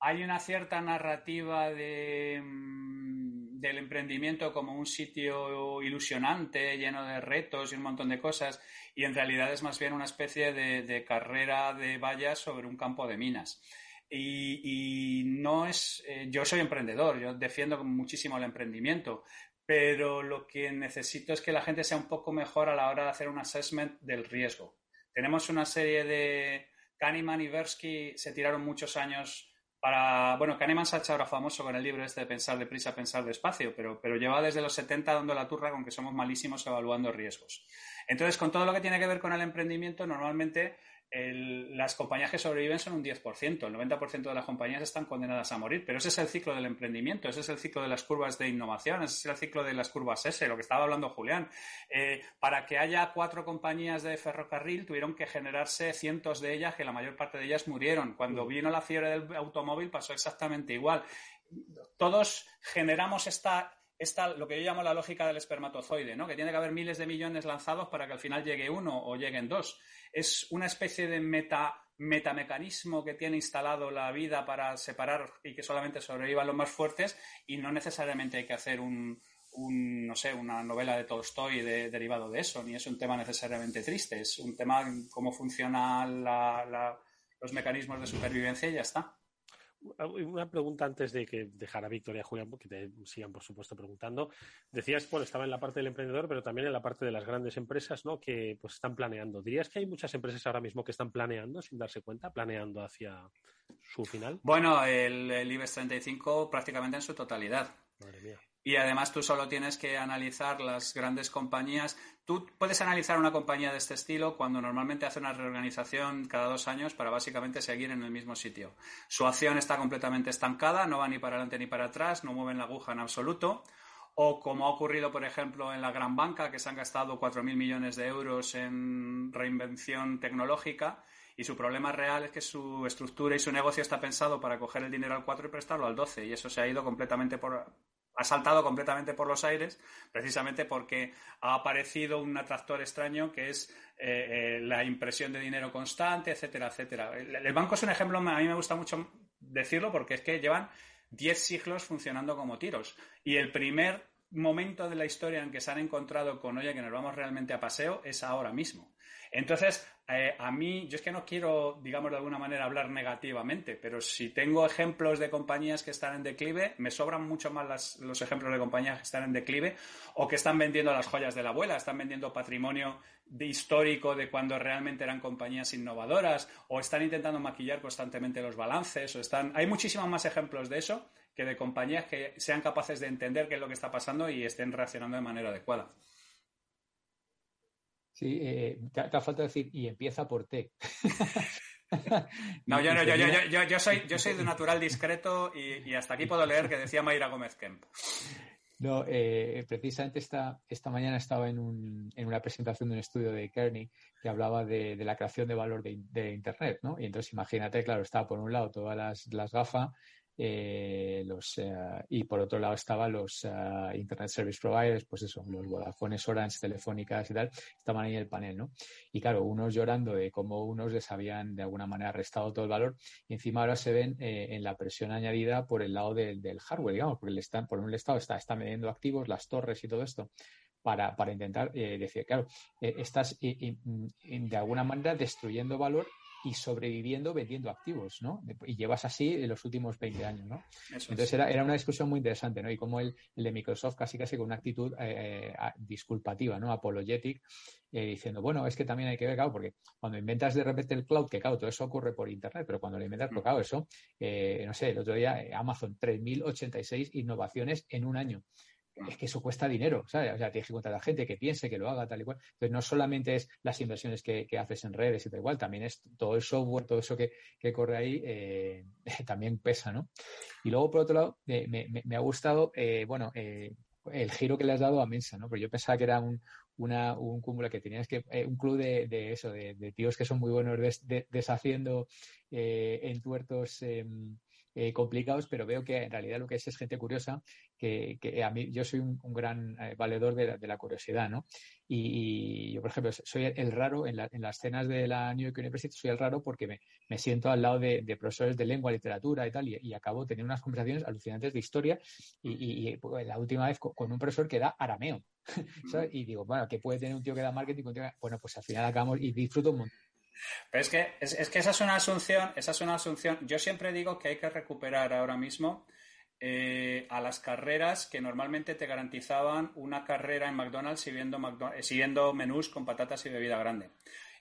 Speaker 12: hay una cierta narrativa em, del emprendimiento como un sitio ilusionante, lleno de retos y un montón de cosas, y en realidad es más bien una especie de, carrera de vallas sobre un campo de minas. Y, no es. Eh, yo soy emprendedor, yo defiendo muchísimo el emprendimiento, pero lo que necesito es que la gente sea un poco mejor a la hora de hacer un assessment del riesgo. Tenemos una serie de, Kahneman y Versky se tiraron muchos años para. Bueno, Kahneman se ha hecho ahora famoso con el libro este de Pensar deprisa, pensar despacio, pero, pero lleva desde los 70 dando la turra con que somos malísimos evaluando riesgos. Entonces, con todo lo que tiene que ver con el emprendimiento, normalmente las compañías que sobreviven son un 10%, el 90% de las compañías están condenadas a morir, pero ese es el ciclo del emprendimiento, ese es el ciclo de las curvas de innovación, ese es el ciclo de las curvas S, lo que estaba hablando Julián. Eh, para que haya cuatro compañías de ferrocarril tuvieron que generarse cientos de ellas, que la mayor parte de ellas murieron. Cuando mm. vino la fiebre del automóvil pasó exactamente igual. Todos generamos esta esta, lo que yo llamo la lógica del espermatozoide, ¿no? que tiene que haber miles de millones lanzados para que al final llegue uno o lleguen dos es una especie de meta, metamecanismo que tiene instalado la vida para separar y que solamente sobrevivan los más fuertes y no necesariamente hay que hacer un, no sé, una novela de Tolstoy derivado de eso, ni es un tema necesariamente triste, es un tema cómo funcionan los mecanismos de supervivencia y ya está.
Speaker 3: Una pregunta antes de que dejara Victoria Julián, que te sigan, por supuesto, preguntando. Decías, bueno, estaba en la parte del emprendedor, pero también en la parte de las grandes empresas, ¿no? Que pues están planeando. ¿Dirías que hay muchas empresas ahora mismo que están planeando sin darse cuenta, planeando hacia su final?
Speaker 12: Bueno, el, el IBEX 35 prácticamente en su totalidad. Madre mía. Y además tú solo tienes que analizar las grandes compañías. Tú puedes analizar una compañía de este estilo cuando normalmente hace una reorganización cada dos años para básicamente seguir en el mismo sitio. Su acción está completamente estancada, no va ni para adelante ni para atrás, no mueven la aguja en absoluto. O como ha ocurrido, por ejemplo, en la gran banca, que se han gastado 4.000 millones de euros en reinvención tecnológica y su problema real es que su estructura y su negocio está pensado para coger el dinero al 4 y prestarlo al 12 y eso se ha ido completamente por, ha saltado completamente por los aires, precisamente porque ha aparecido un atractor extraño que es eh, eh, la impresión de dinero constante, etcétera, etcétera. El, banco es un ejemplo, a mí me gusta mucho decirlo porque es que llevan 10 siglos funcionando como tiros. Y el primer momento de la historia en que se han encontrado con, oye, que nos vamos realmente a paseo, es ahora mismo. Entonces, eh, a mí, yo es que no quiero, digamos, de alguna manera hablar negativamente, pero si tengo ejemplos de compañías que están en declive, me sobran mucho más los ejemplos de compañías que están en declive o que están vendiendo las joyas de la abuela, están vendiendo patrimonio histórico de cuando realmente eran compañías innovadoras o están intentando maquillar constantemente los balances o están... Hay muchísimos más ejemplos de eso que de compañías que sean capaces de entender qué es lo que está pasando y estén reaccionando de manera adecuada.
Speaker 11: Sí, eh, te, ha falta decir, y empieza por T.
Speaker 12: no, yo, no yo, yo, yo, soy, yo soy de natural discreto y, hasta aquí puedo leer que decía Mayra Gómez Kemp.
Speaker 11: No, eh, precisamente esta, esta mañana estaba en, un, en, una presentación de un estudio de Kearney que hablaba de, la creación de valor de, de, Internet, ¿no? Y entonces imagínate, claro, estaba por un lado todas las, las gafas eh, los, eh, y por otro lado estaban los eh, Internet Service Providers, pues eso, los Vodafone, Orange, Telefónicas y tal, estaban ahí en el panel, ¿no? Y claro, unos llorando de cómo unos les habían de alguna manera restado todo el valor y encima ahora se ven en la presión añadida por el lado del hardware, digamos, porque le están, por un lado está, está midiendo activos, las torres y todo esto. Para, para intentar decir, claro, estás de alguna manera destruyendo valor y sobreviviendo vendiendo activos, ¿no? Y llevas así en los últimos 20 años, ¿no? Entonces era, era, una discusión muy interesante, ¿no? Y como el, el de Microsoft casi casi con una actitud eh, eh disculpativa, ¿no? Apologetic, eh, diciendo, bueno, es que también hay que ver, claro, porque cuando inventas de repente el cloud, que claro, todo eso ocurre por Internet, pero cuando lo inventas, pues, mm. claro, eso, eh, no sé, el otro día Amazon, 3.086 innovaciones en un año es que eso cuesta dinero, ¿sabes? O sea, tienes que encontrar a la gente que piense, que lo haga, tal y cual. Entonces, no solamente es las inversiones que, haces en redes y tal igual, también es todo el software, todo eso que, corre ahí, eh, también pesa, ¿no? Y luego, por otro lado, eh, me, ha gustado, eh, bueno, el giro que le has dado a Mensa, ¿no? Porque yo pensaba que era un, una, un cúmulo que tenías que, un club de, eso, de, tíos que son muy buenos deshaciendo entuertos em, eh, complicados, pero veo que en realidad lo que es es gente curiosa, que, a mí yo soy un, gran eh, valedor de la, curiosidad, ¿no? Y, yo, por ejemplo, soy el, raro en, las cenas de la New York University, soy el raro porque me, siento al lado de, profesores de lengua, literatura y tal, y, acabo teniendo unas conversaciones alucinantes de historia y, pues, la última vez con, un profesor que da arameo. Y digo, bueno, ¿qué puede tener un tío que da marketing? Bueno, pues al final acabamos y disfruto un montón
Speaker 12: pero es que, es, que esa es una asunción, esa es una asunción. Yo siempre digo que hay que recuperar ahora mismo eh, a las carreras que normalmente te garantizaban una carrera en McDonald's siguiendo, eh, siguiendo menús con patatas y bebida grande.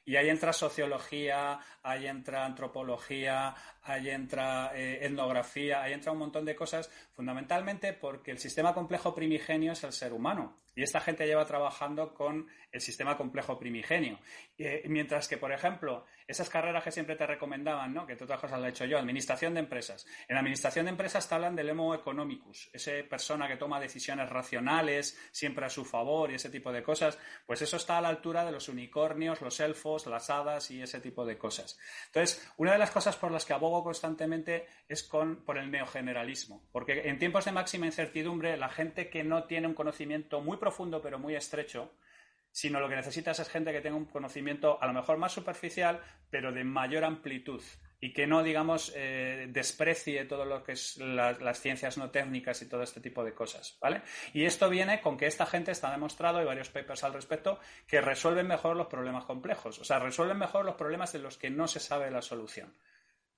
Speaker 12: Y ahí entra sociología, ahí entra antropología, ahí entra eh, etnografía, ahí entra un montón de cosas, fundamentalmente porque el sistema complejo primigenio es el ser humano. Y esta gente lleva trabajando con el sistema complejo primigenio. Eh, mientras que, por ejemplo, esas carreras que siempre te recomendaban, ¿no? que tú otras cosas lo he hecho yo, administración de empresas. En administración de empresas te hablan del emo economicus, esa persona que toma decisiones racionales, siempre a su favor y ese tipo de cosas, pues eso está a la altura de los unicornios, los elfos, las hadas y ese tipo de cosas. Entonces, una de las cosas por las que abogo constantemente es con, por el neogeneralismo, porque en tiempos de máxima incertidumbre, la gente que no tiene un conocimiento muy profundo pero muy estrecho, sino lo que necesitas es gente que tenga un conocimiento a lo mejor más superficial, pero de mayor amplitud y que no, digamos, eh, desprecie todo lo que es las ciencias no técnicas y todo este tipo de cosas, ¿vale? Y esto viene con que esta gente está demostrado, hay varios papers al respecto, que resuelven mejor los problemas complejos, o sea, resuelven mejor los problemas de los que no se sabe la solución.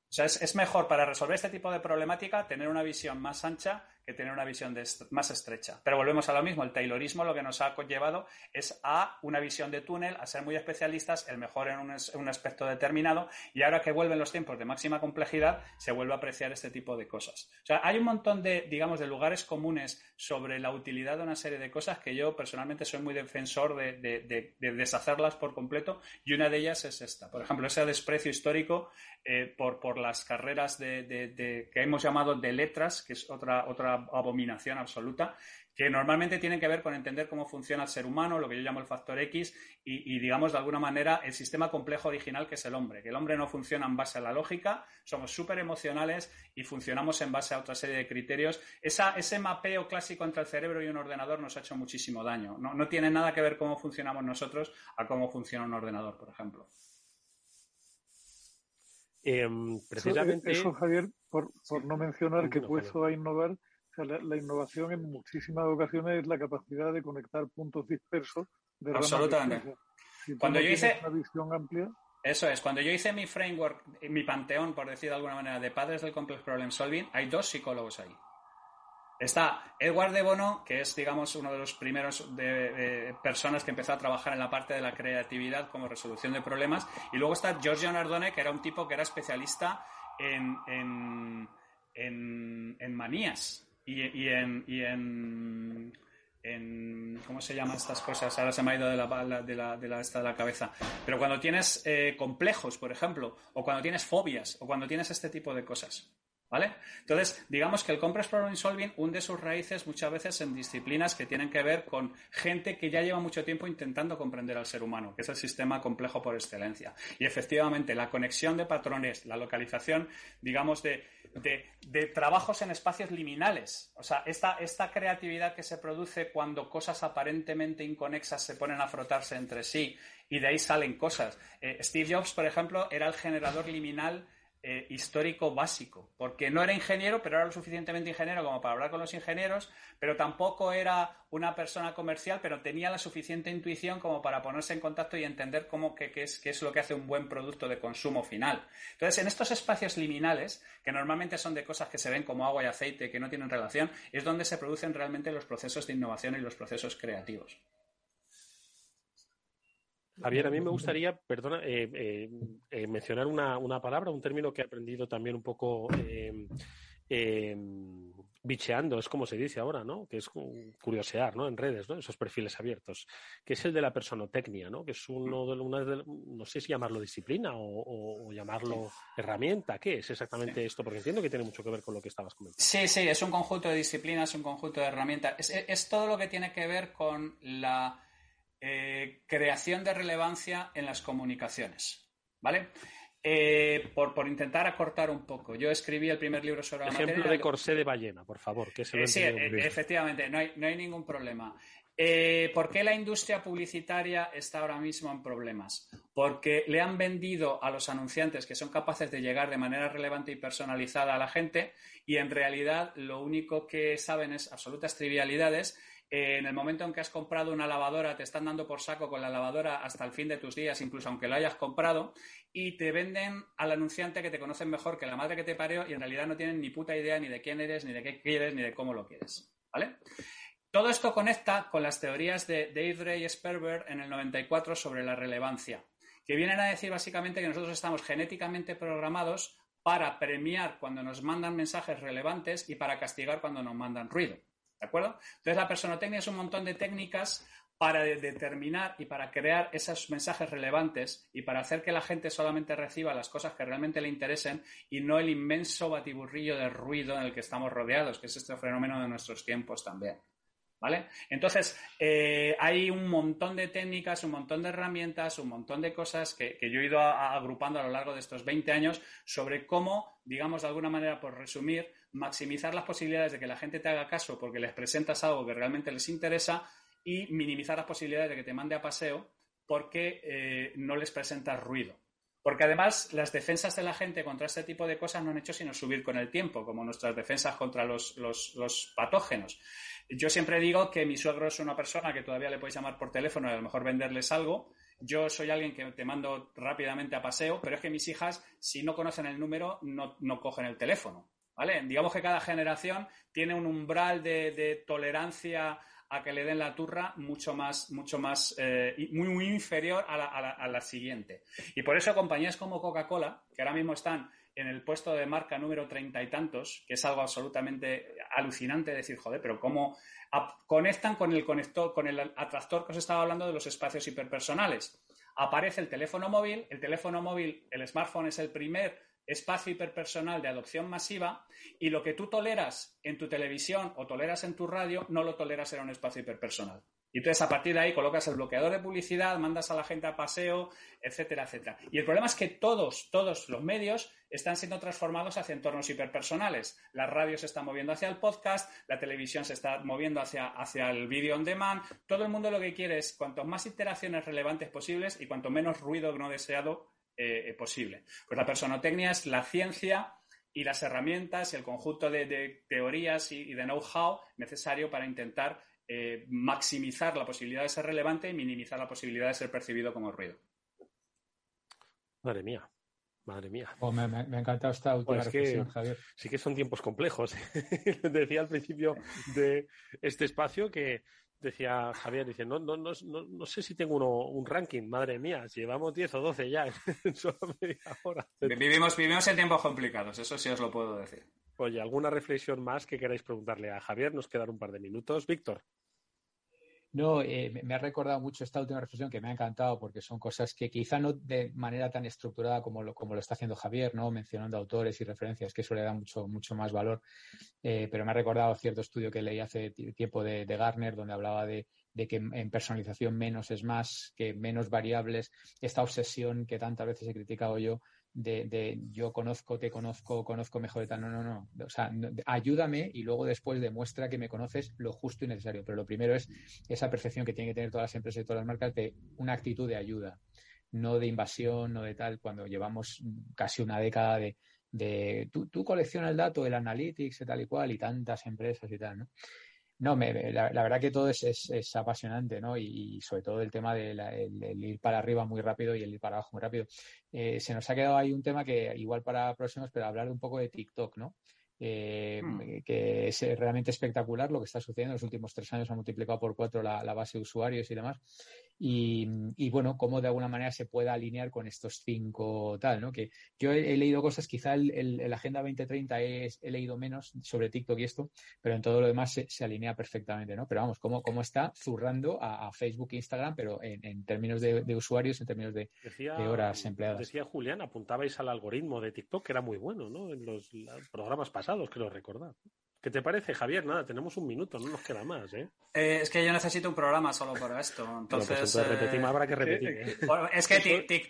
Speaker 12: Sea, es mejor para resolver este tipo de problemática tener una visión más ancha que tener una visión más estrecha. Pero volvemos a lo mismo, el Taylorismo lo que nos ha llevado es a una visión de túnel, a ser muy especialistas, el mejor en un, aspecto determinado, y ahora que vuelven los tiempos de máxima complejidad, se vuelve a apreciar este tipo de cosas. O sea, hay un montón de, digamos, de lugares comunes sobre la utilidad de una serie de cosas que yo personalmente soy muy defensor de, deshacerlas por completo, y una de ellas es esta. Por ejemplo, ese desprecio histórico eh, por, por las carreras de, que hemos llamado de letras, que es otra, otra abominación absoluta, que normalmente tienen que ver con entender cómo funciona el ser humano, lo que yo llamo el factor X, y, digamos, de alguna manera, el sistema complejo original que es el hombre. Que el hombre no funciona en base a la lógica, somos súper emocionales y funcionamos en base a otra serie de criterios. ese mapeo clásico entre el cerebro y un ordenador nos ha hecho muchísimo daño. No, no tiene nada que ver cómo funcionamos nosotros a cómo funciona un ordenador, por ejemplo.
Speaker 10: Em, precisamente... Eso, Javier, por, no mencionar que puesto a innovar la, innovación en muchísimas ocasiones es la capacidad de conectar puntos dispersos de
Speaker 12: Absolutamente. cuando yo hice
Speaker 10: una visión amplia.
Speaker 12: Eso es, cuando yo hice mi framework, mi panteón, por decir de alguna manera, de padres del complex problem solving, hay dos psicólogos ahí. Está Edward de Bono, que es, digamos, uno de los primeros de, personas que empezó a trabajar en la parte de la creatividad como resolución de problemas. Y luego está Giorgio Nardone, que era un tipo que era especialista en, en, en manías y, en, y en, en, ¿Cómo se llaman estas cosas? Ahora se me ha ido de la, de la, de la, esta de la cabeza. Pero cuando tienes eh, complejos, por ejemplo, o cuando tienes fobias, o cuando tienes este tipo de cosas. Entonces, digamos que el Complex Problem Solving hunde sus raíces muchas veces en disciplinas que tienen que ver con gente que ya lleva mucho tiempo intentando comprender al ser humano, que es el sistema complejo por excelencia. Y efectivamente, la conexión de patrones, la localización, digamos, de, de, trabajos en espacios liminales. O sea, esta, esta creatividad que se produce cuando cosas aparentemente inconexas se ponen a frotarse entre sí y de ahí salen cosas. Eh, Steve Jobs, por ejemplo, era el generador liminal eh, histórico básico, porque no era ingeniero, pero era lo suficientemente ingeniero como para hablar con los ingenieros, pero tampoco era una persona comercial, pero tenía la suficiente intuición como para ponerse en contacto y entender cómo qué es, qué es lo que hace un buen producto de consumo final. Entonces, en estos espacios liminales, que normalmente son de cosas que se ven como agua y aceite, que no tienen relación, es donde se producen realmente los procesos de innovación y los procesos creativos.
Speaker 3: Javier, a mí me gustaría, perdona, eh, eh, eh, mencionar una, una, palabra, un término que he aprendido también un poco bicheando, es como se dice ahora, ¿no? Que es curiosear, ¿no? En redes, ¿no? Esos perfiles abiertos, que es el de la personotecnia, ¿no? Que es uno de, una de no sé si llamarlo disciplina o, llamarlo herramienta. ¿Qué es exactamente esto? Porque entiendo que tiene mucho que ver con lo que estabas comentando.
Speaker 12: Sí, sí, es un conjunto de disciplinas, un conjunto de herramientas. es todo lo que tiene que ver con la eh, creación de relevancia en las comunicaciones. ¿Vale? Eh, por, intentar acortar un poco. Yo escribí el primer libro sobre
Speaker 3: la Ejemplo de corsé de ballena, por favor. Que se
Speaker 12: eh, sí, efectivamente, no hay, no hay, ningún problema. ¿Por qué la industria publicitaria está ahora mismo en problemas? Porque le han vendido a los anunciantes que son capaces de llegar de manera relevante y personalizada a la gente y en realidad lo único que saben es absolutas trivialidades eh, en el momento en que has comprado una lavadora, te están dando por saco con la lavadora hasta el fin de tus días, incluso aunque lo hayas comprado, y te venden al anunciante que te conocen mejor que la madre que te parió y en realidad no tienen ni puta idea ni de quién eres, ni de qué quieres, ni de cómo lo quieres. ¿Vale? Todo esto conecta con las teorías de Dave y Sperber en el 94 sobre la relevancia, que vienen a decir básicamente que nosotros estamos genéticamente programados para premiar cuando nos mandan mensajes relevantes y para castigar cuando nos mandan ruido. Entonces, la personotecnia es un montón de técnicas para determinar y para crear esos mensajes relevantes y para hacer que la gente solamente reciba las cosas que realmente le interesen y no el inmenso batiburrillo de ruido en el que estamos rodeados, que es este fenómeno de nuestros tiempos también. ¿Vale? Entonces, eh, hay un montón de técnicas, un montón de herramientas, un montón de cosas que, yo he ido agrupando a lo largo de estos 20 años sobre cómo, digamos, de alguna manera, por resumir, maximizar las posibilidades de que la gente te haga caso porque les presentas algo que realmente les interesa y minimizar las posibilidades de que te mande a paseo porque eh, no les presentas ruido. Porque además las defensas de la gente contra este tipo de cosas no han hecho sino subir con el tiempo, como nuestras defensas contra los, los, patógenos. Yo siempre digo que mi suegro es una persona que todavía le puedes llamar por teléfono y a lo mejor venderles algo. Yo soy alguien que te mando rápidamente a paseo, pero es que mis hijas, si no conocen el número, no, no cogen el teléfono. Digamos que cada generación tiene un umbral de, tolerancia a que le den la turra mucho más, mucho más, eh, muy, muy inferior a la, a la, siguiente. Y por eso compañías como Coca-Cola, que ahora mismo están en el puesto de marca número treinta y tantos, que es algo absolutamente alucinante decir, joder, pero cómo conectan con el conector, con el atractor que os estaba hablando de los espacios hiperpersonales. Aparece el teléfono móvil, el teléfono móvil, el smartphone es el primer espacio hiperpersonal de adopción masiva y lo que tú toleras en tu televisión o toleras en tu radio no lo toleras en un espacio hiperpersonal. Y entonces a partir de ahí colocas el bloqueador de publicidad, mandas a la gente a paseo, etcétera, etcétera. Y el problema es que todos, todos los medios están siendo transformados hacia entornos hiperpersonales. La radio se está moviendo hacia el podcast, la televisión se está moviendo hacia, hacia el video on demand. Todo el mundo lo que quiere es cuanto más interacciones relevantes posibles y cuanto menos ruido no deseado eh, posible. Pues la personotecnia es la ciencia y las herramientas y el conjunto de, teorías y, y de know-how necesario para intentar eh, maximizar la posibilidad de ser relevante y minimizar la posibilidad de ser percibido como ruido.
Speaker 3: Madre mía, madre mía.
Speaker 11: Oh, me, ha encantado esta última pues reflexión, Javier.
Speaker 3: Sí que son tiempos complejos. Decía al principio de este espacio que decía Javier, dice, no, no, no, no, sé si tengo uno, un ranking, madre mía, llevamos 10 o 12 ya en solo media hora.
Speaker 12: Vivimos, vivimos en tiempos complicados, eso sí os lo puedo decir.
Speaker 3: Oye, ¿alguna reflexión más que queráis preguntarle a Javier? Nos quedan un par de minutos. Víctor.
Speaker 11: No, eh, me ha recordado mucho esta última reflexión que me ha encantado porque son cosas que quizá no de manera tan estructurada como lo, como lo está haciendo Javier, ¿no? Mencionando autores y referencias, que eso le da mucho, mucho más valor. Eh, pero me ha recordado cierto estudio que leí hace tiempo de, de Garner, donde hablaba de, de que en personalización menos es más, que menos variables, esta obsesión que tantas veces he criticado yo de, yo conozco, te conozco, conozco mejor de tal. No, no, no. O sea, ayúdame y luego después demuestra que me conoces lo justo y necesario. Pero lo primero es esa percepción que tienen que tener todas las empresas y todas las marcas de una actitud de ayuda, no de invasión, no de tal, cuando llevamos casi una década de, de tú, tú colecciona el dato, el analytics y tal y cual, y tantas empresas y tal, ¿no? No, me, la, verdad que todo es, es, apasionante, ¿no? Y, sobre todo el tema del ir para arriba muy rápido y el ir para abajo muy rápido. Eh, se nos ha quedado ahí un tema que igual para próximos, pero hablar un poco de TikTok, ¿no? Eh, hmm. que es realmente espectacular lo que está sucediendo. En los últimos tres años ha multiplicado por cuatro la, la base de usuarios y demás. Y, bueno, cómo de alguna manera se pueda alinear con estos cinco tal, ¿no? Que yo he, leído cosas, quizá el, el, Agenda 2030 es, he leído menos sobre TikTok y esto, pero en todo lo demás se, alinea perfectamente, ¿no? Pero vamos, cómo, cómo está zurrando a, Facebook e Instagram, pero en, términos de, usuarios, en términos de, horas empleadas.
Speaker 3: Decía Julián, apuntabais al algoritmo de TikTok, que era muy bueno, ¿no? En los, programas pasados, creo recordar. ¿Qué te parece, Javier? Nada, tenemos un minuto, no nos queda más, ¿eh?
Speaker 12: eh es que yo necesito un programa solo por esto. Pues entonces,
Speaker 3: repetimos, habrá que repetir.
Speaker 12: ¿eh? es que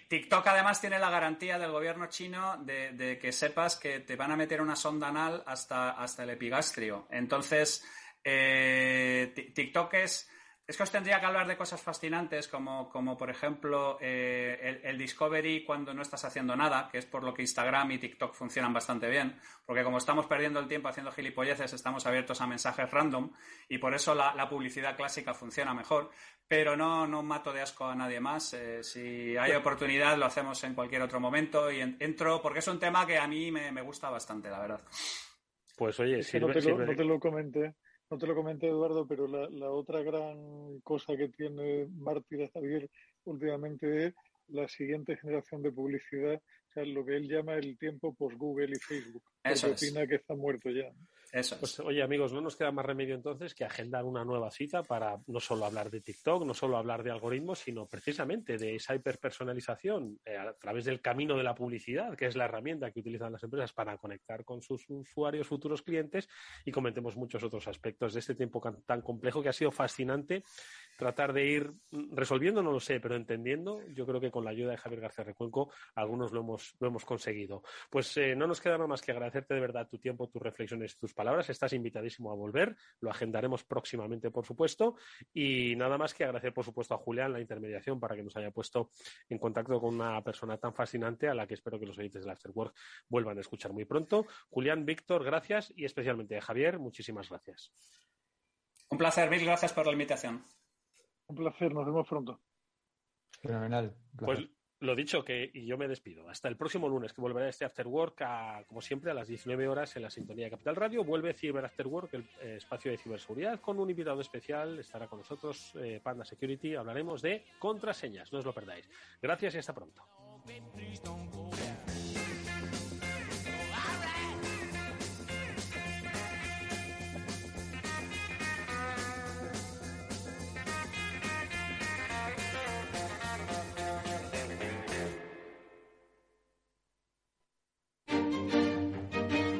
Speaker 12: TikTok además tiene la garantía del gobierno chino de, que sepas que te van a meter una sonda anal hasta, hasta el epigastrio. Entonces, eh, TikTok es es que os tendría que hablar de cosas fascinantes como, como por ejemplo eh, el, Discovery cuando no estás haciendo nada, que es por lo que Instagram y TikTok funcionan bastante bien, porque como estamos perdiendo el tiempo haciendo gilipolleces, estamos abiertos a mensajes random y por eso la, publicidad clásica funciona mejor, pero no, no mato de asco a nadie más. Eh, si hay oportunidad lo hacemos en cualquier otro momento y entro porque es un tema que a mí me, gusta bastante, la verdad.
Speaker 3: Pues oye,
Speaker 10: si no, te lo comenté no te lo comenté, Eduardo, pero la, la otra gran cosa que tiene Mártir Javier últimamente es la siguiente generación de publicidad, o sea, lo que él llama el tiempo post-Google y Facebook. Eso opina que está muerto ya.
Speaker 12: Eso
Speaker 3: pues, oye, amigos, no nos queda más remedio entonces que agendar una nueva cita para no solo hablar de TikTok, no solo hablar de algoritmos, sino precisamente de esa hiperpersonalización eh, a través del camino de la publicidad, que es la herramienta que utilizan las empresas para conectar con sus usuarios, futuros clientes, y comentemos muchos otros aspectos de este tiempo tan complejo que ha sido fascinante tratar de ir resolviendo, no lo sé, pero entendiendo, yo creo que con la ayuda de Javier García Recuenco, algunos lo hemos, lo hemos conseguido. Pues eh, no nos queda nada más que agradecerte de verdad tu tiempo, tus reflexiones, tus palabras. Estás invitadísimo a volver, lo agendaremos próximamente, por supuesto. Y nada más que agradecer, por supuesto, a Julián la intermediación para que nos haya puesto en contacto con una persona tan fascinante a la que espero que los oyentes del Afterwork vuelvan a escuchar muy pronto. Julián, Víctor, gracias y especialmente a Javier, muchísimas gracias.
Speaker 12: Un placer, mil gracias por la invitación.
Speaker 10: Un placer, nos vemos pronto.
Speaker 11: Fenomenal.
Speaker 3: Pues lo dicho, que y yo me despido. Hasta el próximo lunes, que volverá este After Work, como siempre, a las 19 horas en la sintonía de Capital Radio. Vuelve Cyber After Work, el eh, espacio de ciberseguridad, con un invitado especial. Estará con nosotros eh, Panda Security. Hablaremos de contraseñas. No os lo perdáis. Gracias y hasta pronto.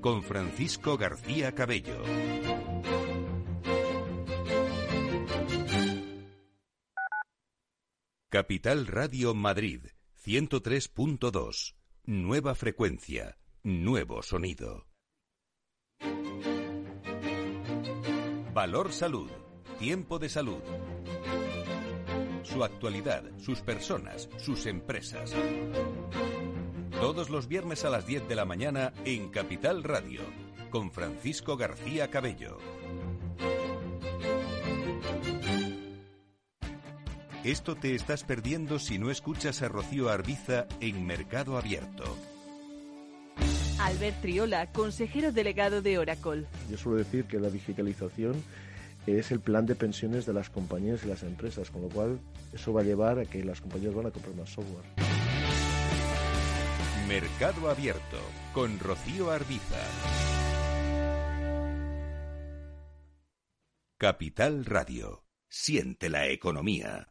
Speaker 2: Con Francisco García Cabello. Capital Radio Madrid 103.2. Nueva frecuencia, nuevo sonido. Valor Salud. Tiempo de salud. Su actualidad, sus personas, sus empresas. Todos los viernes a las 10 de la mañana en Capital Radio, con Francisco García Cabello. Esto te estás perdiendo si no escuchas a Rocío Arbiza en Mercado Abierto.
Speaker 1: Albert Triola, consejero delegado de Oracle.
Speaker 13: Yo suelo decir que la digitalización es el plan de pensiones de las compañías y las empresas, con lo cual eso va a llevar a que las compañías van a comprar más software.
Speaker 2: Mercado Abierto con Rocío Arbiza. Capital Radio. Siente la economía.